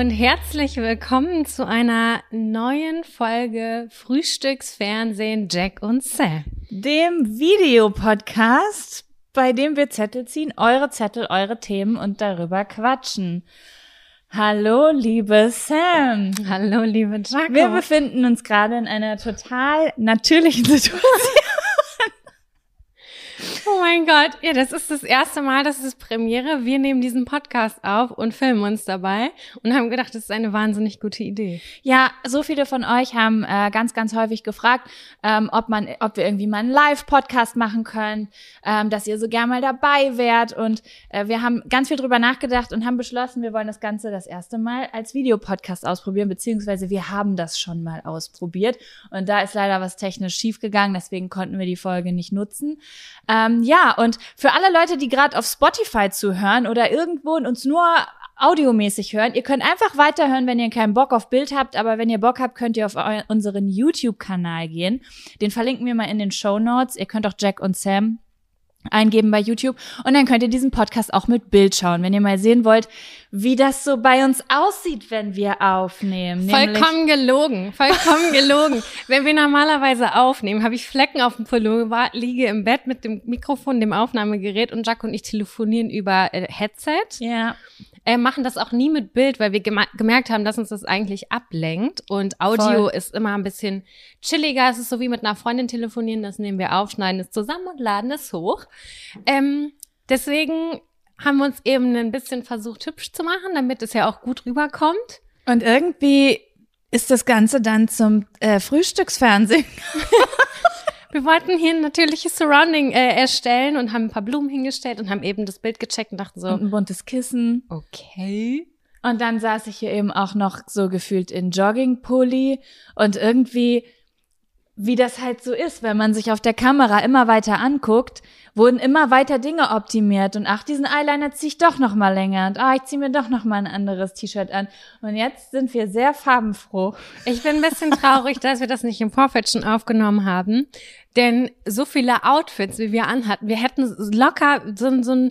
Und herzlich willkommen zu einer neuen Folge Frühstücksfernsehen Jack und Sam. Dem Videopodcast, bei dem wir Zettel ziehen, eure Zettel, eure Themen und darüber quatschen. Hallo, liebe Sam. Hallo, liebe Jaco. Wir befinden uns gerade in einer total natürlichen Situation. Oh mein Gott, ja, das ist das erste Mal, das ist Premiere. Wir nehmen diesen Podcast auf und filmen uns dabei und haben gedacht, das ist eine wahnsinnig gute Idee. Ja, so viele von euch haben äh, ganz, ganz häufig gefragt, ähm, ob man, ob wir irgendwie mal einen Live-Podcast machen können, ähm, dass ihr so gern mal dabei wärt. Und äh, wir haben ganz viel drüber nachgedacht und haben beschlossen, wir wollen das Ganze das erste Mal als Videopodcast ausprobieren, beziehungsweise wir haben das schon mal ausprobiert. Und da ist leider was technisch schiefgegangen, deswegen konnten wir die Folge nicht nutzen. Ähm, ja, und für alle Leute, die gerade auf Spotify zuhören oder irgendwo und uns nur audiomäßig hören, ihr könnt einfach weiterhören, wenn ihr keinen Bock auf Bild habt, aber wenn ihr Bock habt, könnt ihr auf unseren YouTube-Kanal gehen. Den verlinken wir mal in den Show Notes. Ihr könnt auch Jack und Sam eingeben bei YouTube und dann könnt ihr diesen Podcast auch mit Bild schauen, wenn ihr mal sehen wollt, wie das so bei uns aussieht, wenn wir aufnehmen. Vollkommen gelogen, vollkommen gelogen. wenn wir normalerweise aufnehmen, habe ich Flecken auf dem Pullover, liege im Bett mit dem Mikrofon, dem Aufnahmegerät und Jack und ich telefonieren über äh, Headset. Ja äh, machen das auch nie mit Bild, weil wir gemerkt haben, dass uns das eigentlich ablenkt. Und Audio Voll. ist immer ein bisschen chilliger. Es ist so wie mit einer Freundin telefonieren. Das nehmen wir auf, schneiden es zusammen und laden es hoch. Ähm, deswegen haben wir uns eben ein bisschen versucht, hübsch zu machen, damit es ja auch gut rüberkommt. Und irgendwie ist das Ganze dann zum äh, Frühstücksfernsehen. Wir wollten hier ein natürliches Surrounding äh, erstellen und haben ein paar Blumen hingestellt und haben eben das Bild gecheckt und dachten so. Und ein buntes Kissen. Okay. Und dann saß ich hier eben auch noch so gefühlt in Joggingpulli und irgendwie wie das halt so ist, wenn man sich auf der Kamera immer weiter anguckt, wurden immer weiter Dinge optimiert und ach, diesen Eyeliner ziehe ich doch noch mal länger und ah, ich ziehe mir doch noch mal ein anderes T-Shirt an und jetzt sind wir sehr farbenfroh. Ich bin ein bisschen traurig, dass wir das nicht im Vorfeld schon aufgenommen haben, denn so viele Outfits, wie wir anhatten, wir hätten locker so, so ein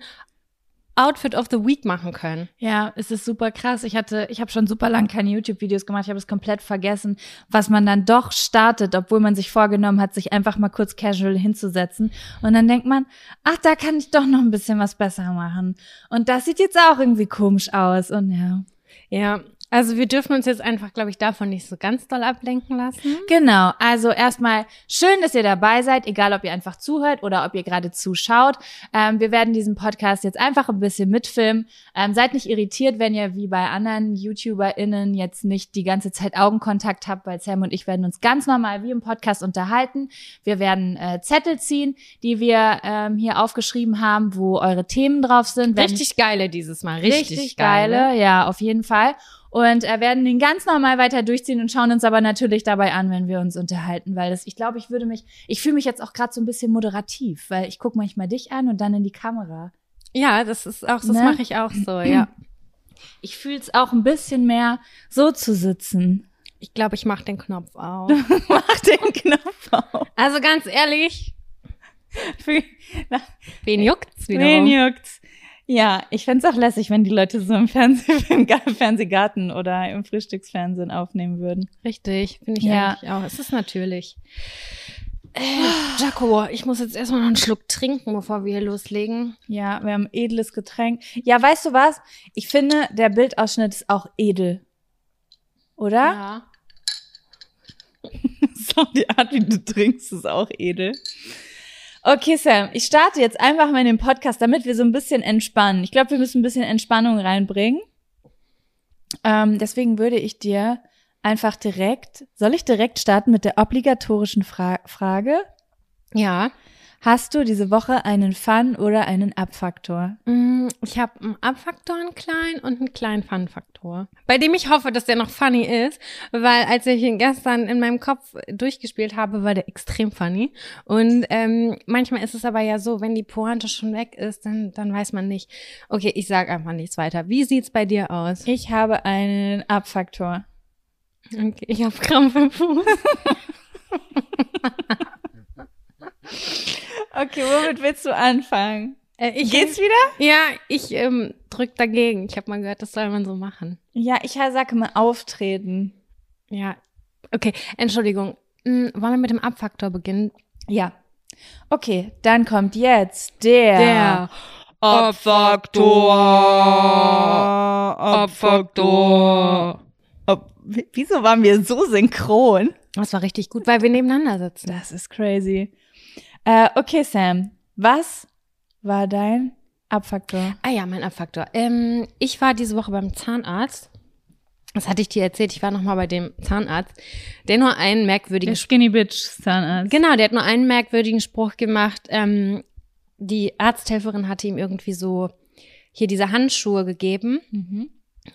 Outfit of the Week machen können. Ja, es ist super krass. Ich hatte, ich habe schon super lang keine YouTube-Videos gemacht. Ich habe es komplett vergessen, was man dann doch startet, obwohl man sich vorgenommen hat, sich einfach mal kurz casual hinzusetzen. Und dann denkt man, ach, da kann ich doch noch ein bisschen was besser machen. Und das sieht jetzt auch irgendwie komisch aus. Und ja. Ja, also wir dürfen uns jetzt einfach, glaube ich, davon nicht so ganz doll ablenken lassen. Genau. Also erstmal schön, dass ihr dabei seid, egal ob ihr einfach zuhört oder ob ihr gerade zuschaut. Ähm, wir werden diesen Podcast jetzt einfach ein bisschen mitfilmen. Ähm, seid nicht irritiert, wenn ihr wie bei anderen YouTuberInnen jetzt nicht die ganze Zeit Augenkontakt habt, weil Sam und ich werden uns ganz normal wie im Podcast unterhalten. Wir werden äh, Zettel ziehen, die wir ähm, hier aufgeschrieben haben, wo eure Themen drauf sind. Richtig geile dieses Mal. Richtig, richtig geile. geile. Ja, auf jeden Fall und äh, werden den ganz normal weiter durchziehen und schauen uns aber natürlich dabei an, wenn wir uns unterhalten, weil das, ich glaube, ich würde mich, ich fühle mich jetzt auch gerade so ein bisschen moderativ, weil ich gucke manchmal dich an und dann in die Kamera. Ja, das ist auch, das ne? mache ich auch so, ja. Ich fühle es auch ein bisschen mehr, so zu sitzen. Ich glaube, ich mache den Knopf auf. mach den Knopf auf. Also ganz ehrlich, wen juckt's wiederum? Wen juckt's? Ja, ich fände auch lässig, wenn die Leute so im, Fernseh, im Fernsehgarten oder im Frühstücksfernsehen aufnehmen würden. Richtig, finde ich ja. eigentlich auch. Es ist natürlich. Äh, Jaco, ich muss jetzt erstmal noch einen Schluck trinken, bevor wir hier loslegen. Ja, wir haben edles Getränk. Ja, weißt du was? Ich finde, der Bildausschnitt ist auch edel. Oder? Ja. so, die Art, wie du trinkst, ist auch edel. Okay, Sam, ich starte jetzt einfach mal in den Podcast, damit wir so ein bisschen entspannen. Ich glaube, wir müssen ein bisschen Entspannung reinbringen. Ähm, deswegen würde ich dir einfach direkt, soll ich direkt starten mit der obligatorischen Fra Frage? Ja. Hast du diese Woche einen Fun oder einen Abfaktor? Mm, ich habe einen Abfaktor, einen kleinen und einen kleinen Fun-Faktor. Bei dem ich hoffe, dass der noch funny ist, weil als ich ihn gestern in meinem Kopf durchgespielt habe, war der extrem funny. Und ähm, manchmal ist es aber ja so, wenn die Pointe schon weg ist, dann, dann weiß man nicht. Okay, ich sag einfach nichts weiter. Wie sieht's bei dir aus? Ich habe einen Abfaktor. Okay, ich habe Krampf im Fuß. Okay, womit willst du anfangen? Äh, ich, Geht's wieder? Ja, ich ähm, drückt dagegen. Ich habe mal gehört, das soll man so machen. Ja, ich sage mal auftreten. Ja. Okay, Entschuldigung. Hm, wollen wir mit dem Abfaktor beginnen? Ja. Okay, dann kommt jetzt der, Der Abfaktor. Abfaktor. Ob, w- wieso waren wir so synchron? Das war richtig gut, weil wir nebeneinander sitzen. Das ist crazy. Äh, okay, Sam, was war dein Abfaktor? Ah ja, mein Abfaktor. Ähm, ich war diese Woche beim Zahnarzt. Das hatte ich dir erzählt. Ich war nochmal bei dem Zahnarzt, der nur einen merkwürdigen Skinny Bitch Zahnarzt. Genau, der hat nur einen merkwürdigen Spruch gemacht. Ähm, die Arzthelferin hatte ihm irgendwie so hier diese Handschuhe gegeben. Mhm.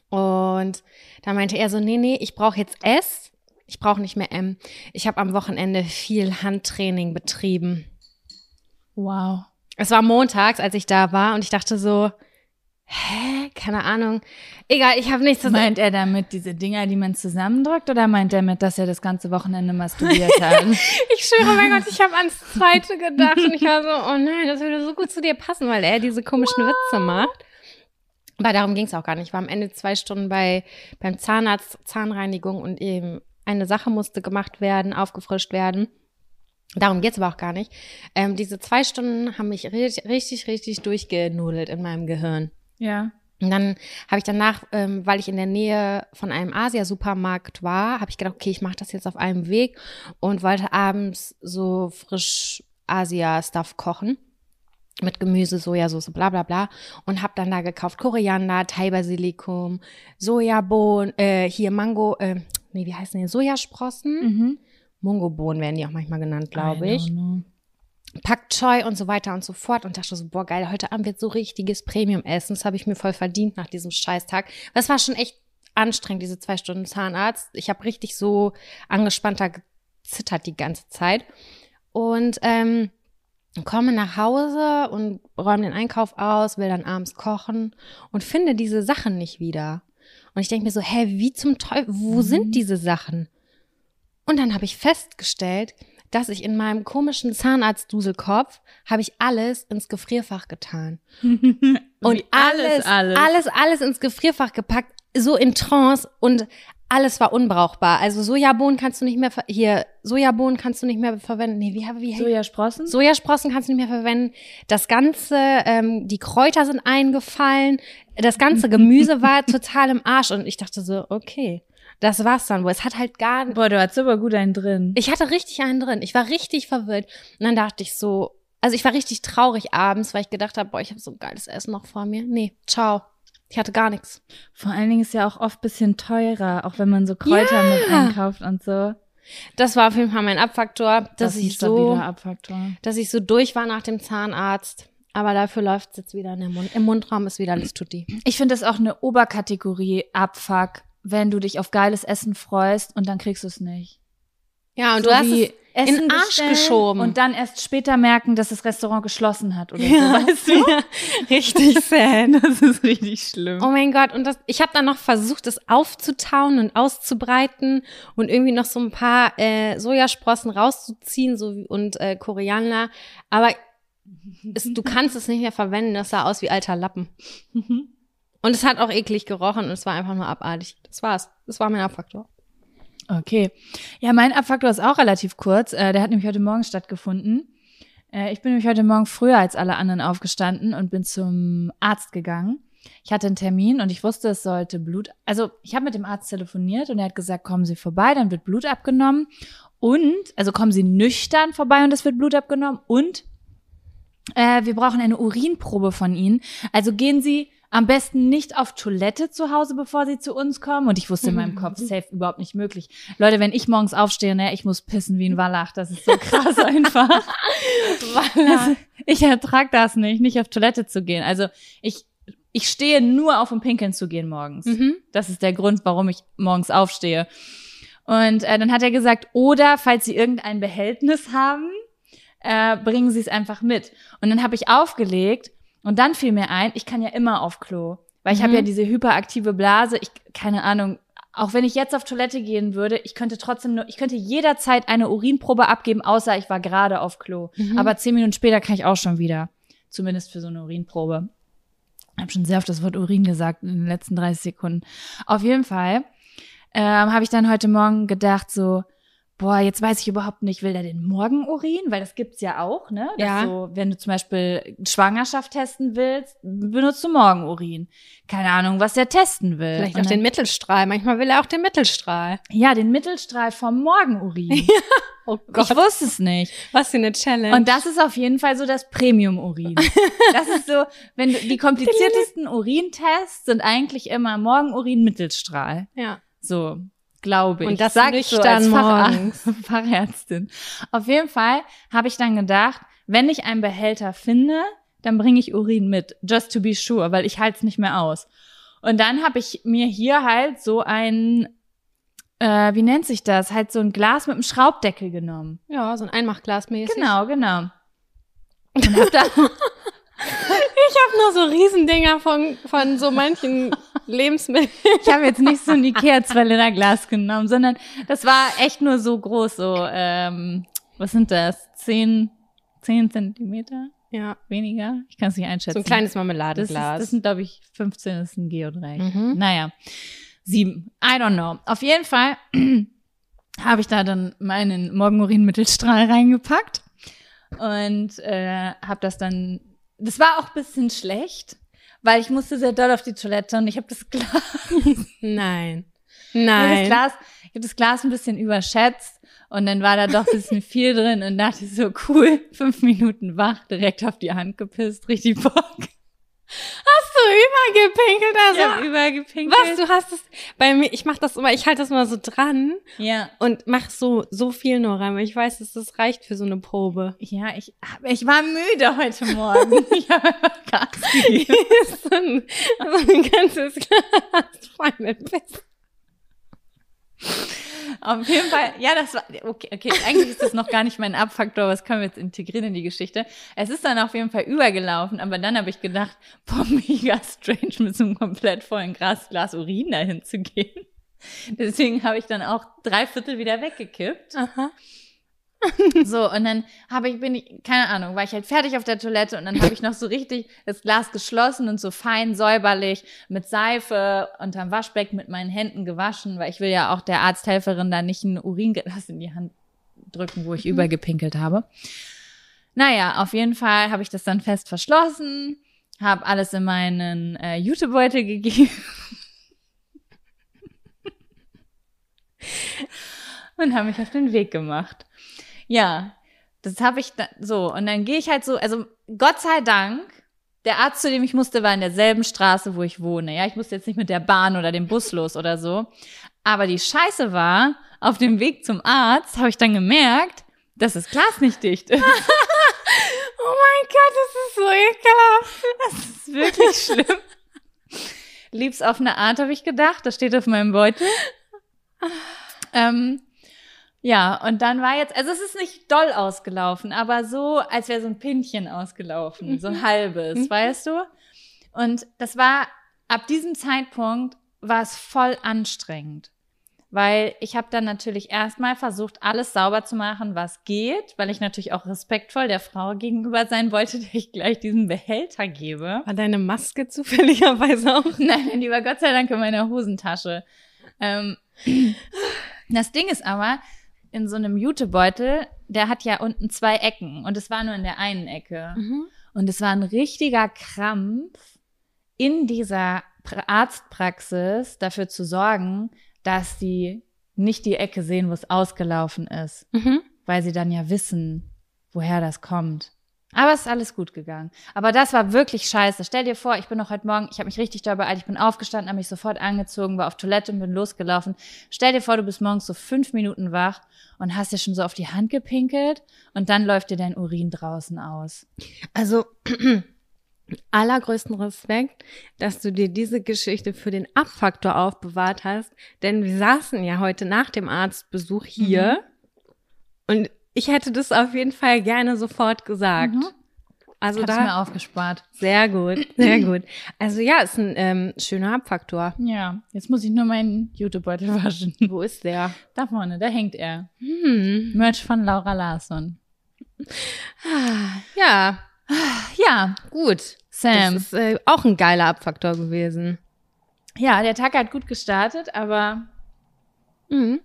Und da meinte er so, nee, nee, ich brauche jetzt S. Ich brauche nicht mehr M. Ich habe am Wochenende viel Handtraining betrieben. Wow. Es war montags, als ich da war und ich dachte so, hä, keine Ahnung. Egal, ich habe nichts zu Meint er damit diese Dinger, die man zusammendrückt, oder meint er mit, dass er das ganze Wochenende masturbiert hat? Ich schwöre, mein Gott, ich habe ans zweite gedacht und ich war so, oh nein, das würde so gut zu dir passen, weil er diese komischen Witze macht. Aber darum ging es auch gar nicht. Ich war am Ende zwei Stunden bei beim Zahnarzt, Zahnreinigung und eben eine Sache musste gemacht werden, aufgefrischt werden. Darum geht's aber auch gar nicht. Ähm, diese zwei Stunden haben mich richtig, richtig, richtig durchgenudelt in meinem Gehirn. ja. Und dann habe ich danach, ähm, weil ich in der Nähe von einem Asia-Supermarkt war, habe ich gedacht, okay, ich mache das jetzt auf einem Weg und wollte abends so frisch Asia-Stuff kochen mit Gemüse, Sojasauce, bla bla bla und habe dann da gekauft Koriander, Thai-Basilikum, Sojabohnen, äh, hier Mango, äh, nee, wie heißen die? Sojasprossen, Mhm. Mungobohnen werden die auch manchmal genannt, glaube ich. know. Pak Choi und so weiter und so fort und dachte so, boah, geil, heute Abend wird so richtiges Premium-Essen. Das habe ich mir voll verdient nach diesem Scheißtag. Das war schon echt anstrengend, diese zwei Stunden Zahnarzt. Ich habe richtig so angespannter gezittert die ganze Zeit. Und ähm, komme nach Hause und räume den Einkauf aus, will dann abends kochen und finde diese Sachen nicht wieder. Und ich denke mir so, hä, wie zum Teufel, wo sind diese Sachen? Und dann habe ich festgestellt, dass ich in meinem komischen Zahnarztduselkopf habe ich alles ins Gefrierfach getan. Und alles, alles, alles, alles ins Gefrierfach gepackt, so in Trance und alles war unbrauchbar. Also Sojabohnen kannst du nicht mehr, hier, Sojabohnen kannst du nicht mehr verwenden. Nee, wie, wie, wie Sojasprossen? Sojasprossen kannst du nicht mehr verwenden. Das ganze, ähm, die Kräuter sind eingefallen. Das ganze Gemüse war total im Arsch. Und ich dachte so, okay, das war's dann wohl. Es hat halt gar Boah, du hast aber gut einen drin. ich hatte richtig einen drin. Ich war richtig verwirrt. Und dann dachte ich so, also ich war richtig traurig abends, weil ich gedacht habe, boah, ich habe so ein geiles Essen noch vor mir. Nee, ciao. Ich hatte gar nichts. Vor allen Dingen ist ja auch oft bisschen teurer, auch wenn man so Kräuter Ja. mit einkauft und so. Das war auf jeden Fall mein Abfaktor, dass Das ich ist so, dass ich so durch war nach dem Zahnarzt. Aber dafür läuft's jetzt wieder in den Mund. Im Mundraum ist wieder alles tutti. Ich finde das auch eine Oberkategorie Abfuck, wenn du dich auf geiles Essen freust und dann kriegst du es nicht. Ja, und So du hast es in den Arsch geschoben. Und dann erst später merken, dass das Restaurant geschlossen hat oder Ja. so, weißt du? richtig sad. Das ist richtig schlimm. Oh mein Gott, und das, ich habe dann noch versucht, es aufzutauen und auszubreiten und irgendwie noch so ein paar äh, Sojasprossen rauszuziehen so wie, und äh, Koriander. Aber es, du kannst es nicht mehr verwenden, das sah aus wie alter Lappen. Und es hat auch eklig gerochen und es war einfach nur abartig. Das war's. Das war mein Abfaktor. Okay. Ja, mein Abfaktor ist auch relativ kurz. Äh, der hat nämlich heute Morgen stattgefunden. Äh, ich bin nämlich heute Morgen früher als alle anderen aufgestanden und bin zum Arzt gegangen. Ich hatte einen Termin und ich wusste, es sollte Blut. Also ich habe mit dem Arzt telefoniert und er hat gesagt, kommen Sie vorbei, dann wird Blut abgenommen. Und, also kommen Sie nüchtern vorbei und es wird Blut abgenommen. Und äh, wir brauchen eine Urinprobe von Ihnen. Also gehen Sie am besten nicht auf Toilette zu Hause, bevor Sie zu uns kommen. Und ich wusste in meinem Kopf, safe überhaupt nicht möglich. Leute, wenn ich morgens aufstehe, ne, ich muss pissen wie ein Wallach. Das ist so krass einfach. Also, ich ertrag das nicht, nicht auf Toilette zu gehen. Also ich, ich stehe nur auf, um pinkeln zu gehen morgens. Mhm. Das ist der Grund, warum ich morgens aufstehe. Und äh, dann hat er gesagt, oder falls Sie irgendein Behältnis haben, äh, bringen Sie es einfach mit. Und dann habe ich aufgelegt und dann fiel mir ein, ich kann ja immer auf Klo, weil ich habe Mhm. ja diese hyperaktive Blase. Ich keine Ahnung. Auch wenn ich jetzt auf Toilette gehen würde, ich könnte trotzdem nur, ich könnte jederzeit eine Urinprobe abgeben, außer ich war gerade auf Klo. Mhm. Aber zehn Minuten später kann ich auch schon wieder. Zumindest für so eine Urinprobe. Ich habe schon sehr oft das Wort Urin gesagt in den letzten 30 Sekunden. Auf jeden Fall ähm, habe ich dann heute Morgen gedacht, so, boah, jetzt weiß ich überhaupt nicht, will der den Morgenurin? Weil das gibt's ja auch, ne? Dass Ja. So, wenn du zum Beispiel Schwangerschaft testen willst, benutzt du Morgenurin. Keine Ahnung, was der testen will. Vielleicht Und auch den Mittelstrahl. Manchmal will er auch den Mittelstrahl. Ja, den Mittelstrahl vom Morgenurin. Oh Ich wusste es nicht. was für eine Challenge. Und das ist auf jeden Fall so das Premium-Urin. Das ist so, wenn du, die kompliziertesten Urintests sind eigentlich immer Morgenurin, Mittelstrahl. ja. So, glaube ich. Und das Sag nüchtern als Facharzt- morgens. Fachärztin. Auf jeden Fall habe ich dann gedacht, wenn ich einen Behälter finde, dann bringe ich Urin mit, just to be sure, weil ich halte es nicht mehr aus. Und dann habe ich mir hier halt so ein, äh, wie nennt sich das? Halt so ein Glas mit einem Schraubdeckel genommen. Ja, so ein Einmachglas mäßig. Genau, genau. Und hab da, Ich habe nur so Riesendinger von, von so manchen Lebensmitteln. ich habe jetzt nicht so ein Ikea 2 Liter Glas genommen, sondern das war echt nur so groß, so, ähm, was sind das? Zehn, zehn Zentimeter? Ja, Weniger? Ich kann es nicht einschätzen. so ein kleines das, ist, das sind, glaube ich, 15, das ist ein Geodreieck. Mhm. Naja, sieben. I don't know. Auf jeden Fall habe ich da dann meinen Morgenurin-Mittelstrahl reingepackt und äh, habe das dann, das war auch ein bisschen schlecht, weil ich musste sehr doll auf die Toilette und ich habe das Glas Nein. ich habe das Nein. Glas, ich habe das Glas ein bisschen überschätzt und dann war da doch ein bisschen viel drin und dachte so, cool, fünf Minuten wach, direkt auf die Hand gepisst, richtig Bock. Hast du übergepinkelt? Also, hab übergepinkelt. was? Du hast es bei mir, ich mach das immer, ich halte das immer so dran Ja. und mach so, so viel nur rein, weil ich weiß, dass das reicht für so eine Probe. Ja, ich, ich war müde heute Morgen. Ich habe einfach Gas gegeben. so, ein, so ein ganzes Glas voll mit Piss. Auf jeden Fall, ja, das war, okay, okay, eigentlich ist das noch gar nicht mein Abfaktor, was können wir jetzt integrieren in die Geschichte. Es ist dann auf jeden Fall übergelaufen, aber dann habe ich gedacht, boah, mega strange, mit so einem komplett vollen Glas, Urin dahin zu gehen. Deswegen habe ich dann auch drei Viertel wieder weggekippt. Aha. So, und dann habe ich, bin ich, keine Ahnung, war ich halt fertig auf der Toilette und dann habe ich noch so richtig das Glas geschlossen und so fein säuberlich mit Seife unterm Waschbecken mit meinen Händen gewaschen, weil ich will ja auch der Arzthelferin da nicht ein Uringlas in die Hand drücken, wo ich übergepinkelt habe. Naja, auf jeden Fall habe ich das dann fest verschlossen, habe alles in meinen äh, Jutebeutel gegeben. und habe mich auf den Weg gemacht. Ja, das habe ich da, so. Und dann gehe ich halt so, also Gott sei Dank, der Arzt, zu dem ich musste, war in derselben Straße, wo ich wohne. Ja, ich musste jetzt nicht mit der Bahn oder dem Bus los oder so. Aber die Scheiße war, auf dem Weg zum Arzt habe ich dann gemerkt, dass das Glas nicht dicht ist. Oh mein Gott, das ist so ekelhaft. Das ist wirklich schlimm. Lieb's auf eine Art, habe ich gedacht. Das steht auf meinem Beutel. Ähm, ja, und dann war jetzt, also es ist nicht doll ausgelaufen, aber so, als wäre so ein Pinchen ausgelaufen, so ein halbes, Mhm. weißt du? Und das war, ab diesem Zeitpunkt war es voll anstrengend. Weil ich habe dann natürlich erstmal versucht, alles sauber zu machen, was geht, weil ich natürlich auch respektvoll der Frau gegenüber sein wollte, der ich gleich diesen Behälter gebe. War deine Maske zufälligerweise auch? Nein, die war Gott sei Dank in meiner Hosentasche. Ähm, das Ding ist aber, in so einem Jutebeutel, der hat ja unten zwei Ecken und es war nur in der einen Ecke. Mhm. Und es war ein richtiger Krampf, in dieser pra Arztpraxis dafür zu sorgen, dass die nicht die Ecke sehen, wo es ausgelaufen ist, Mhm. weil sie dann ja wissen, woher das kommt. Aber es ist alles gut gegangen. Aber das war wirklich scheiße. Stell dir vor, ich bin noch heute Morgen, ich habe mich richtig doll beeilt, ich bin aufgestanden, habe mich sofort angezogen, war auf Toilette und bin losgelaufen. Stell dir vor, du bist morgens so fünf Minuten wach und hast dir schon so auf die Hand gepinkelt und dann läuft dir dein Urin draußen aus. Also allergrößten Respekt, dass du dir diese Geschichte für den Abfaktor aufbewahrt hast, denn wir saßen ja heute nach dem Arztbesuch hier und ich hätte das auf jeden Fall gerne sofort gesagt. Mhm. Also hab's da mir aufgespart. sehr gut, sehr gut. Also ja, ist ein ähm, schöner Abfaktor. Ja, jetzt muss ich nur meinen Jutebeutel waschen. Wo ist der? Da vorne, da hängt er. Hm. Merch von Laura Larsson. Ja, Ja, gut. Sam. Das ist äh, auch ein geiler Abfaktor gewesen. Ja, der Tag hat gut gestartet, aber Mhm.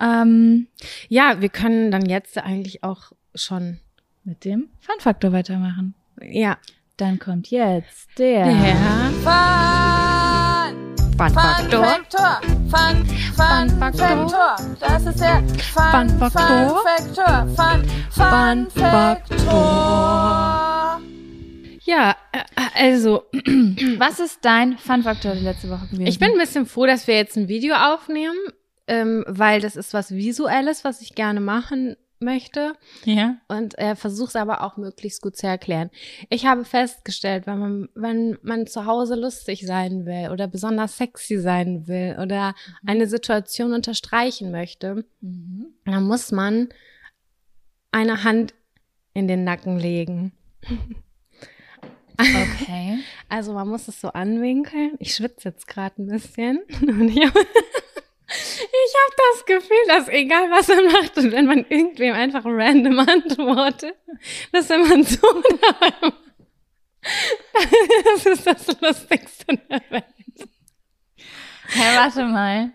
Ähm, Ja, wir können dann jetzt eigentlich auch schon, mit dem Fun-Faktor weitermachen. ja, Dann kommt jetzt der, der Fun, Fun-Faktor. Faktor. Fun, Fun Fun, Faktor. Faktor. Das ist der Fun, Fun Faktor. Faktor. Fun, Fun Fun Faktor. Ja, äh, also, was ist dein Fun-Faktor die letzte Woche gewesen? ich bin ein bisschen froh, dass wir jetzt ein Video aufnehmen, ähm, weil das ist was Visuelles, was ich gerne machen möchte. ja. und äh, versuche es aber auch möglichst gut zu erklären. Ich habe festgestellt, wenn man, wenn man zu Hause lustig sein will oder besonders sexy sein will oder eine Situation unterstreichen möchte, Mhm. dann muss man eine Hand in den Nacken legen. Okay. Also man muss es so anwinkeln. Ich schwitze jetzt gerade ein bisschen. Ich habe das Gefühl, dass egal was man macht und wenn man irgendwem einfach random antwortet, dass wenn man so dabei das ist das Lustigste der Welt. Hey, warte mal.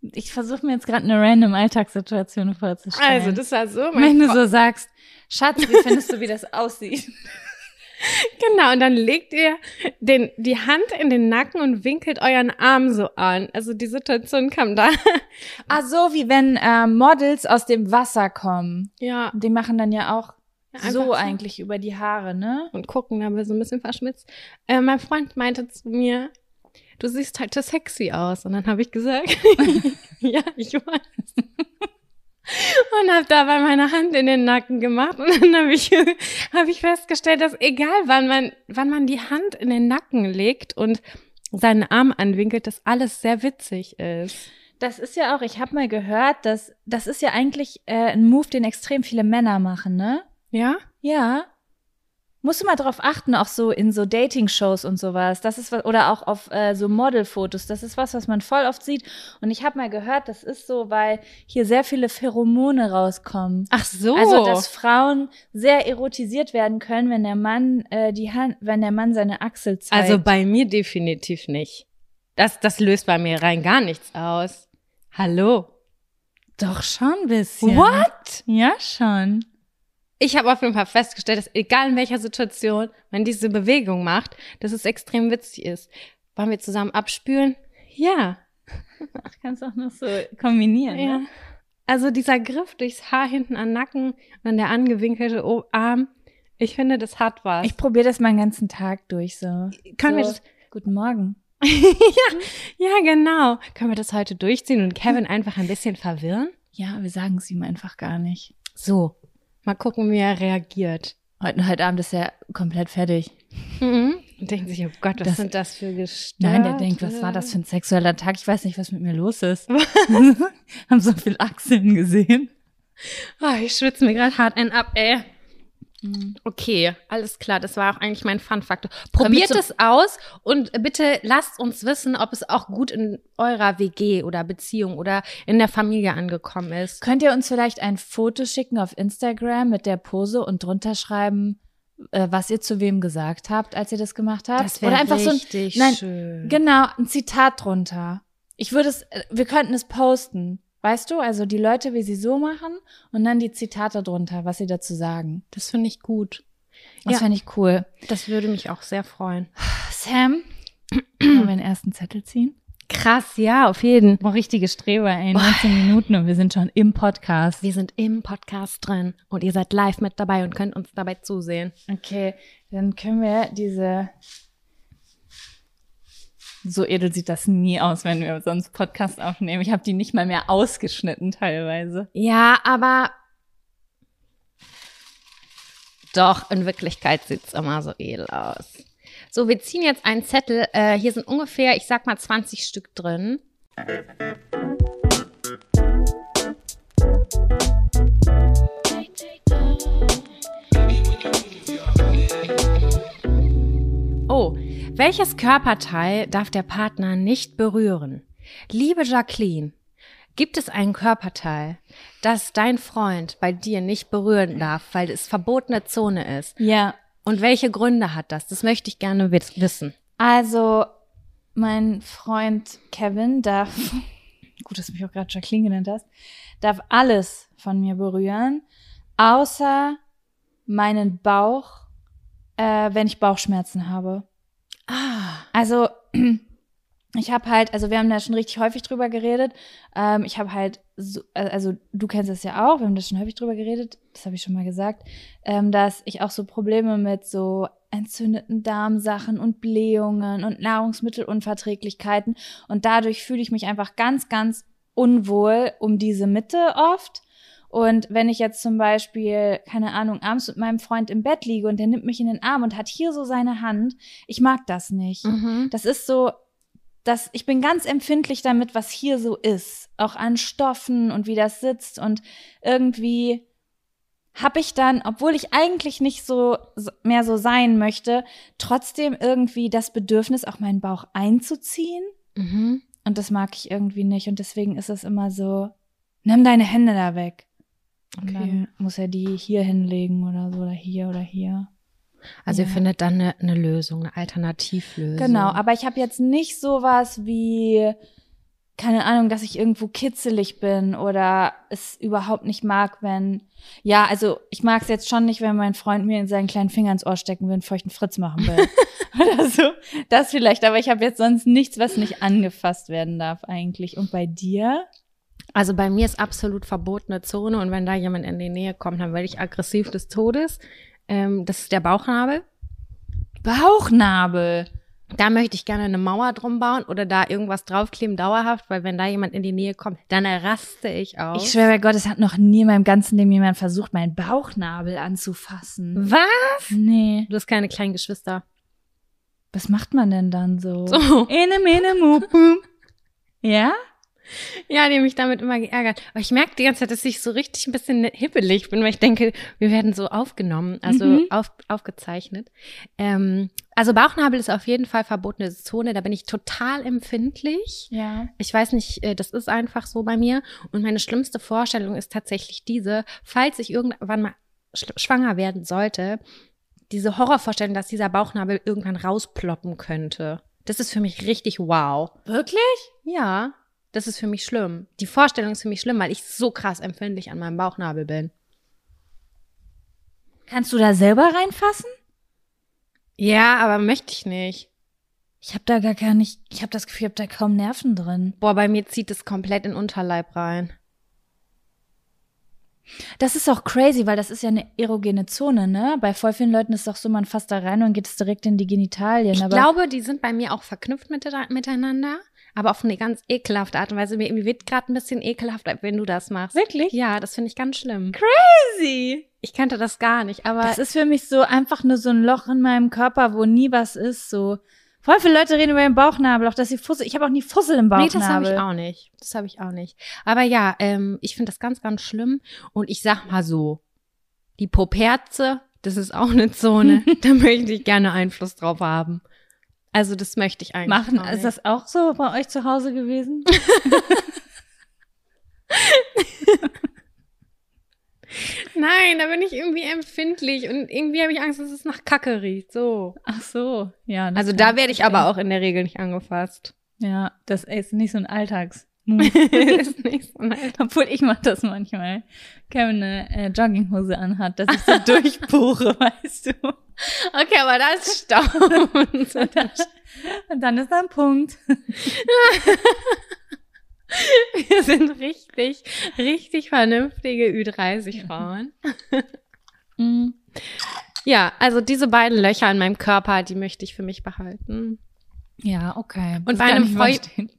Ich versuche mir jetzt gerade eine random Alltagssituation vorzustellen. Also das war so. Mein wenn du so sagst, Schatz, wie findest du, wie das aussieht? Genau, und dann legt ihr den, die Hand in den Nacken und winkelt euren Arm so an. Also die Situation kam da. Ah, so wie wenn äh, Models aus dem Wasser kommen. Ja. Die machen dann ja auch einfach so eigentlich über die Haare, ne? und gucken dabei so ein bisschen verschmitzt. Äh, mein Freund meinte zu mir, du siehst heute sexy aus. Und dann habe ich gesagt, ja, ich weiß. Und habe dabei meine Hand in den Nacken gemacht und dann habe ich, hab ich festgestellt, dass egal wann man, wann man die Hand in den Nacken legt und seinen Arm anwinkelt, dass alles sehr witzig ist. Das ist ja auch, ich habe mal gehört, dass das ist ja eigentlich äh, ein Move, den extrem viele Männer machen, ne? Ja? Ja. Musst du mal drauf achten, auch so in so Dating-Shows und sowas. Das ist was, oder auch auf äh, so Modelfotos. Das ist was, was man voll oft sieht. Und ich habe mal gehört, das ist so, weil hier sehr viele Pheromone rauskommen. Ach so. Also, dass Frauen sehr erotisiert werden können, wenn der Mann äh, die Hand, wenn der Mann seine Achsel zeigt. Also bei mir definitiv nicht. Das, das löst bei mir rein gar nichts aus. Hallo. doch schon ein bisschen. What? Ja, schon. Ich habe auf jeden Fall festgestellt, dass egal in welcher Situation man diese Bewegung macht, dass es extrem witzig ist. Wollen wir zusammen abspülen? Ja. Ach, kannst auch noch so kombinieren. ja. Ne? Also dieser Griff durchs Haar hinten an Nacken und dann der angewinkelte Arm. Ich finde, das hat was. Ich probiere das mal den ganzen Tag durch so. Können wir so, das- Guten Morgen. ja, ja, genau. Können wir das heute durchziehen und Kevin einfach ein bisschen verwirren? Ja, wir sagen es ihm einfach gar nicht. So. Mal gucken, wie er reagiert. Heute, heute Abend ist er komplett fertig. Mhm. Und denkt sich, oh Gott, was Das- sind das für Gestörte? Nein, der denkt, was war das für ein sexueller Tag? Ich weiß nicht, was mit mir los ist. Haben so viel Achseln gesehen. Oh, ich schwitze mir gerade hart einen ab, ey. Okay, alles klar. Das war auch eigentlich mein Fun-Faktor. Probiert es aus und bitte lasst uns wissen, ob es auch gut in eurer WG oder Beziehung oder in der Familie angekommen ist. Könnt ihr uns vielleicht ein Foto schicken auf Instagram mit der Pose und drunter schreiben, äh, was ihr zu wem gesagt habt, als ihr das gemacht habt? Das wäre Oder einfach so ein, richtig nein, schön. Genau, ein Zitat drunter. Ich würde es, äh, wir könnten es posten. Weißt du, also die Leute, wie sie so machen und dann die Zitate drunter, was sie dazu sagen. Das finde ich gut. Das Ja. fände ich cool. Das würde mich auch sehr freuen. Sam, wollen wir den ersten Zettel ziehen? Krass, ja, auf jeden. Boah, richtige Streber, ey. 19 Minuten und wir sind schon im Podcast. Wir sind im Podcast drin und ihr seid live mit dabei und könnt uns dabei zusehen. Okay, dann können wir diese. So edel sieht das nie aus, wenn wir sonst Podcast aufnehmen. Ich habe die nicht mal mehr ausgeschnitten teilweise. Ja, aber doch, in Wirklichkeit sieht's immer so edel aus. So, wir ziehen jetzt einen Zettel. Äh, hier sind ungefähr, ich sag mal, 20 Stück drin. Welches Körperteil darf der Partner nicht berühren? Liebe Jacqueline, gibt es ein Körperteil, das dein Freund bei dir nicht berühren darf, weil es verbotene Zone ist? Ja. Und welche Gründe hat das? Das möchte ich gerne wiss- wissen. Also, mein Freund Kevin darf, gut, dass du mich auch gerade Jacqueline genannt hast, darf alles von mir berühren, außer meinen Bauch, äh, wenn ich Bauchschmerzen habe. Ah. Also, ich habe halt, also wir haben da schon richtig häufig drüber geredet. Ähm, ich habe halt, so, also du kennst es ja auch, wir haben da schon häufig drüber geredet, das habe ich schon mal gesagt, ähm, dass ich auch so Probleme mit so entzündeten Darmsachen und Blähungen und Nahrungsmittelunverträglichkeiten und dadurch fühle ich mich einfach ganz, ganz unwohl um diese Mitte oft. Und wenn ich jetzt zum Beispiel, keine Ahnung, abends mit meinem Freund im Bett liege und der nimmt mich in den Arm und hat hier so seine Hand, ich mag das nicht. Mhm. Das ist so, dass ich bin ganz empfindlich damit, was hier so ist, auch an Stoffen und wie das sitzt und irgendwie habe ich dann, obwohl ich eigentlich nicht so mehr so sein möchte, trotzdem irgendwie das Bedürfnis, auch meinen Bauch einzuziehen. Mhm. Und das mag ich irgendwie nicht. Und deswegen ist es immer so, nimm deine Hände da weg. Und Okay. dann muss er die hier hinlegen oder so, oder hier oder hier. Also ihr Ja. findet dann eine, eine Lösung, eine Alternativlösung. Genau, aber ich habe jetzt nicht sowas wie, keine Ahnung, dass ich irgendwo kitzelig bin oder es überhaupt nicht mag, wenn, ja, also ich mag es jetzt schon nicht, wenn mein Freund mir in seinen kleinen Finger ins Ohr stecken will, einen feuchten Fritz machen will. oder so. Das vielleicht, aber ich habe jetzt sonst nichts, was nicht angefasst werden darf eigentlich. Und bei dir? Also bei mir ist absolut verbotene Zone und wenn da jemand in die Nähe kommt, dann werde ich aggressiv des Todes. Ähm, das ist der Bauchnabel. Bauchnabel. Da möchte ich gerne eine Mauer drum bauen oder da irgendwas draufkleben, dauerhaft, weil wenn da jemand in die Nähe kommt, dann raste ich aus. Ich schwöre bei Gott, es hat noch nie in meinem ganzen Leben jemand versucht, meinen Bauchnabel anzufassen. Was? Nee. Du hast keine kleinen Geschwister. Was macht man denn dann so? So. Ene, mene, mu. Ja? Ja, die haben mich damit immer geärgert. Aber ich merke die ganze Zeit, dass ich so richtig ein bisschen hippelig bin, weil ich denke, wir werden so aufgenommen, also Mhm. auf, aufgezeichnet. Ähm, also Bauchnabel ist auf jeden Fall verbotene Zone, da bin ich total empfindlich. Ja. Ich weiß nicht, äh, das ist einfach so bei mir. Und meine schlimmste Vorstellung ist tatsächlich diese, falls ich irgendwann mal schwanger werden sollte, diese Horrorvorstellung, dass dieser Bauchnabel irgendwann rausploppen könnte. Das ist für mich richtig wow. Wirklich? Ja, das ist für mich schlimm. Die Vorstellung ist für mich schlimm, weil ich so krass empfindlich an meinem Bauchnabel bin. Kannst du da selber reinfassen? Ja, aber möchte ich nicht. Ich habe da gar gar nicht, ich habe das Gefühl, ich habe da kaum Nerven drin. Boah, bei mir zieht es komplett in den Unterleib rein. Das ist auch crazy, weil das ist ja eine erogene Zone, ne? Bei voll vielen Leuten ist es doch so, man fasst da rein und geht es direkt in die Genitalien. Ich glaube, die sind bei mir auch verknüpft mit, miteinander, aber auf eine ganz ekelhafte Art und Weise. Mir mir wird gerade ein bisschen ekelhaft, wenn du das machst. Wirklich? Ja, das finde ich ganz schlimm. crazy. Ich kannte das gar nicht, aber Das ist für mich so einfach nur so ein Loch in meinem Körper, wo nie was ist. So voll viele Leute reden über den Bauchnabel, auch dass sie Fussel. Ich habe auch nie Fussel im Nee, Bauchnabel. das habe ich auch nicht. Das habe ich auch nicht. Aber ja, ähm, ich finde das ganz, ganz schlimm. Und ich sag mal so, die Poperze, das ist auch eine Zone. da möchte ich gerne Einfluss drauf haben. Also das möchte ich eigentlich Machen. Ist das auch so bei euch zu Hause gewesen? Nein, da bin ich irgendwie empfindlich und irgendwie habe ich Angst, dass es nach Kacke riecht. So. Ach so, ja. Also da werde ich aber auch in der Regel nicht angefasst. Ja, das ist nicht so ein Alltags. ist nicht so nice. Obwohl ich mache das manchmal. Kevin eine äh, Jogginghose anhat, dass ich so durchbuche, weißt du. Okay, aber das ist Staub. Und dann ist da ein Punkt. Wir sind richtig, richtig vernünftige Ü30-Frauen. Mm. Ja, also diese beiden Löcher in meinem Körper, die möchte ich für mich behalten. Ja, okay. Und bei einem, feu.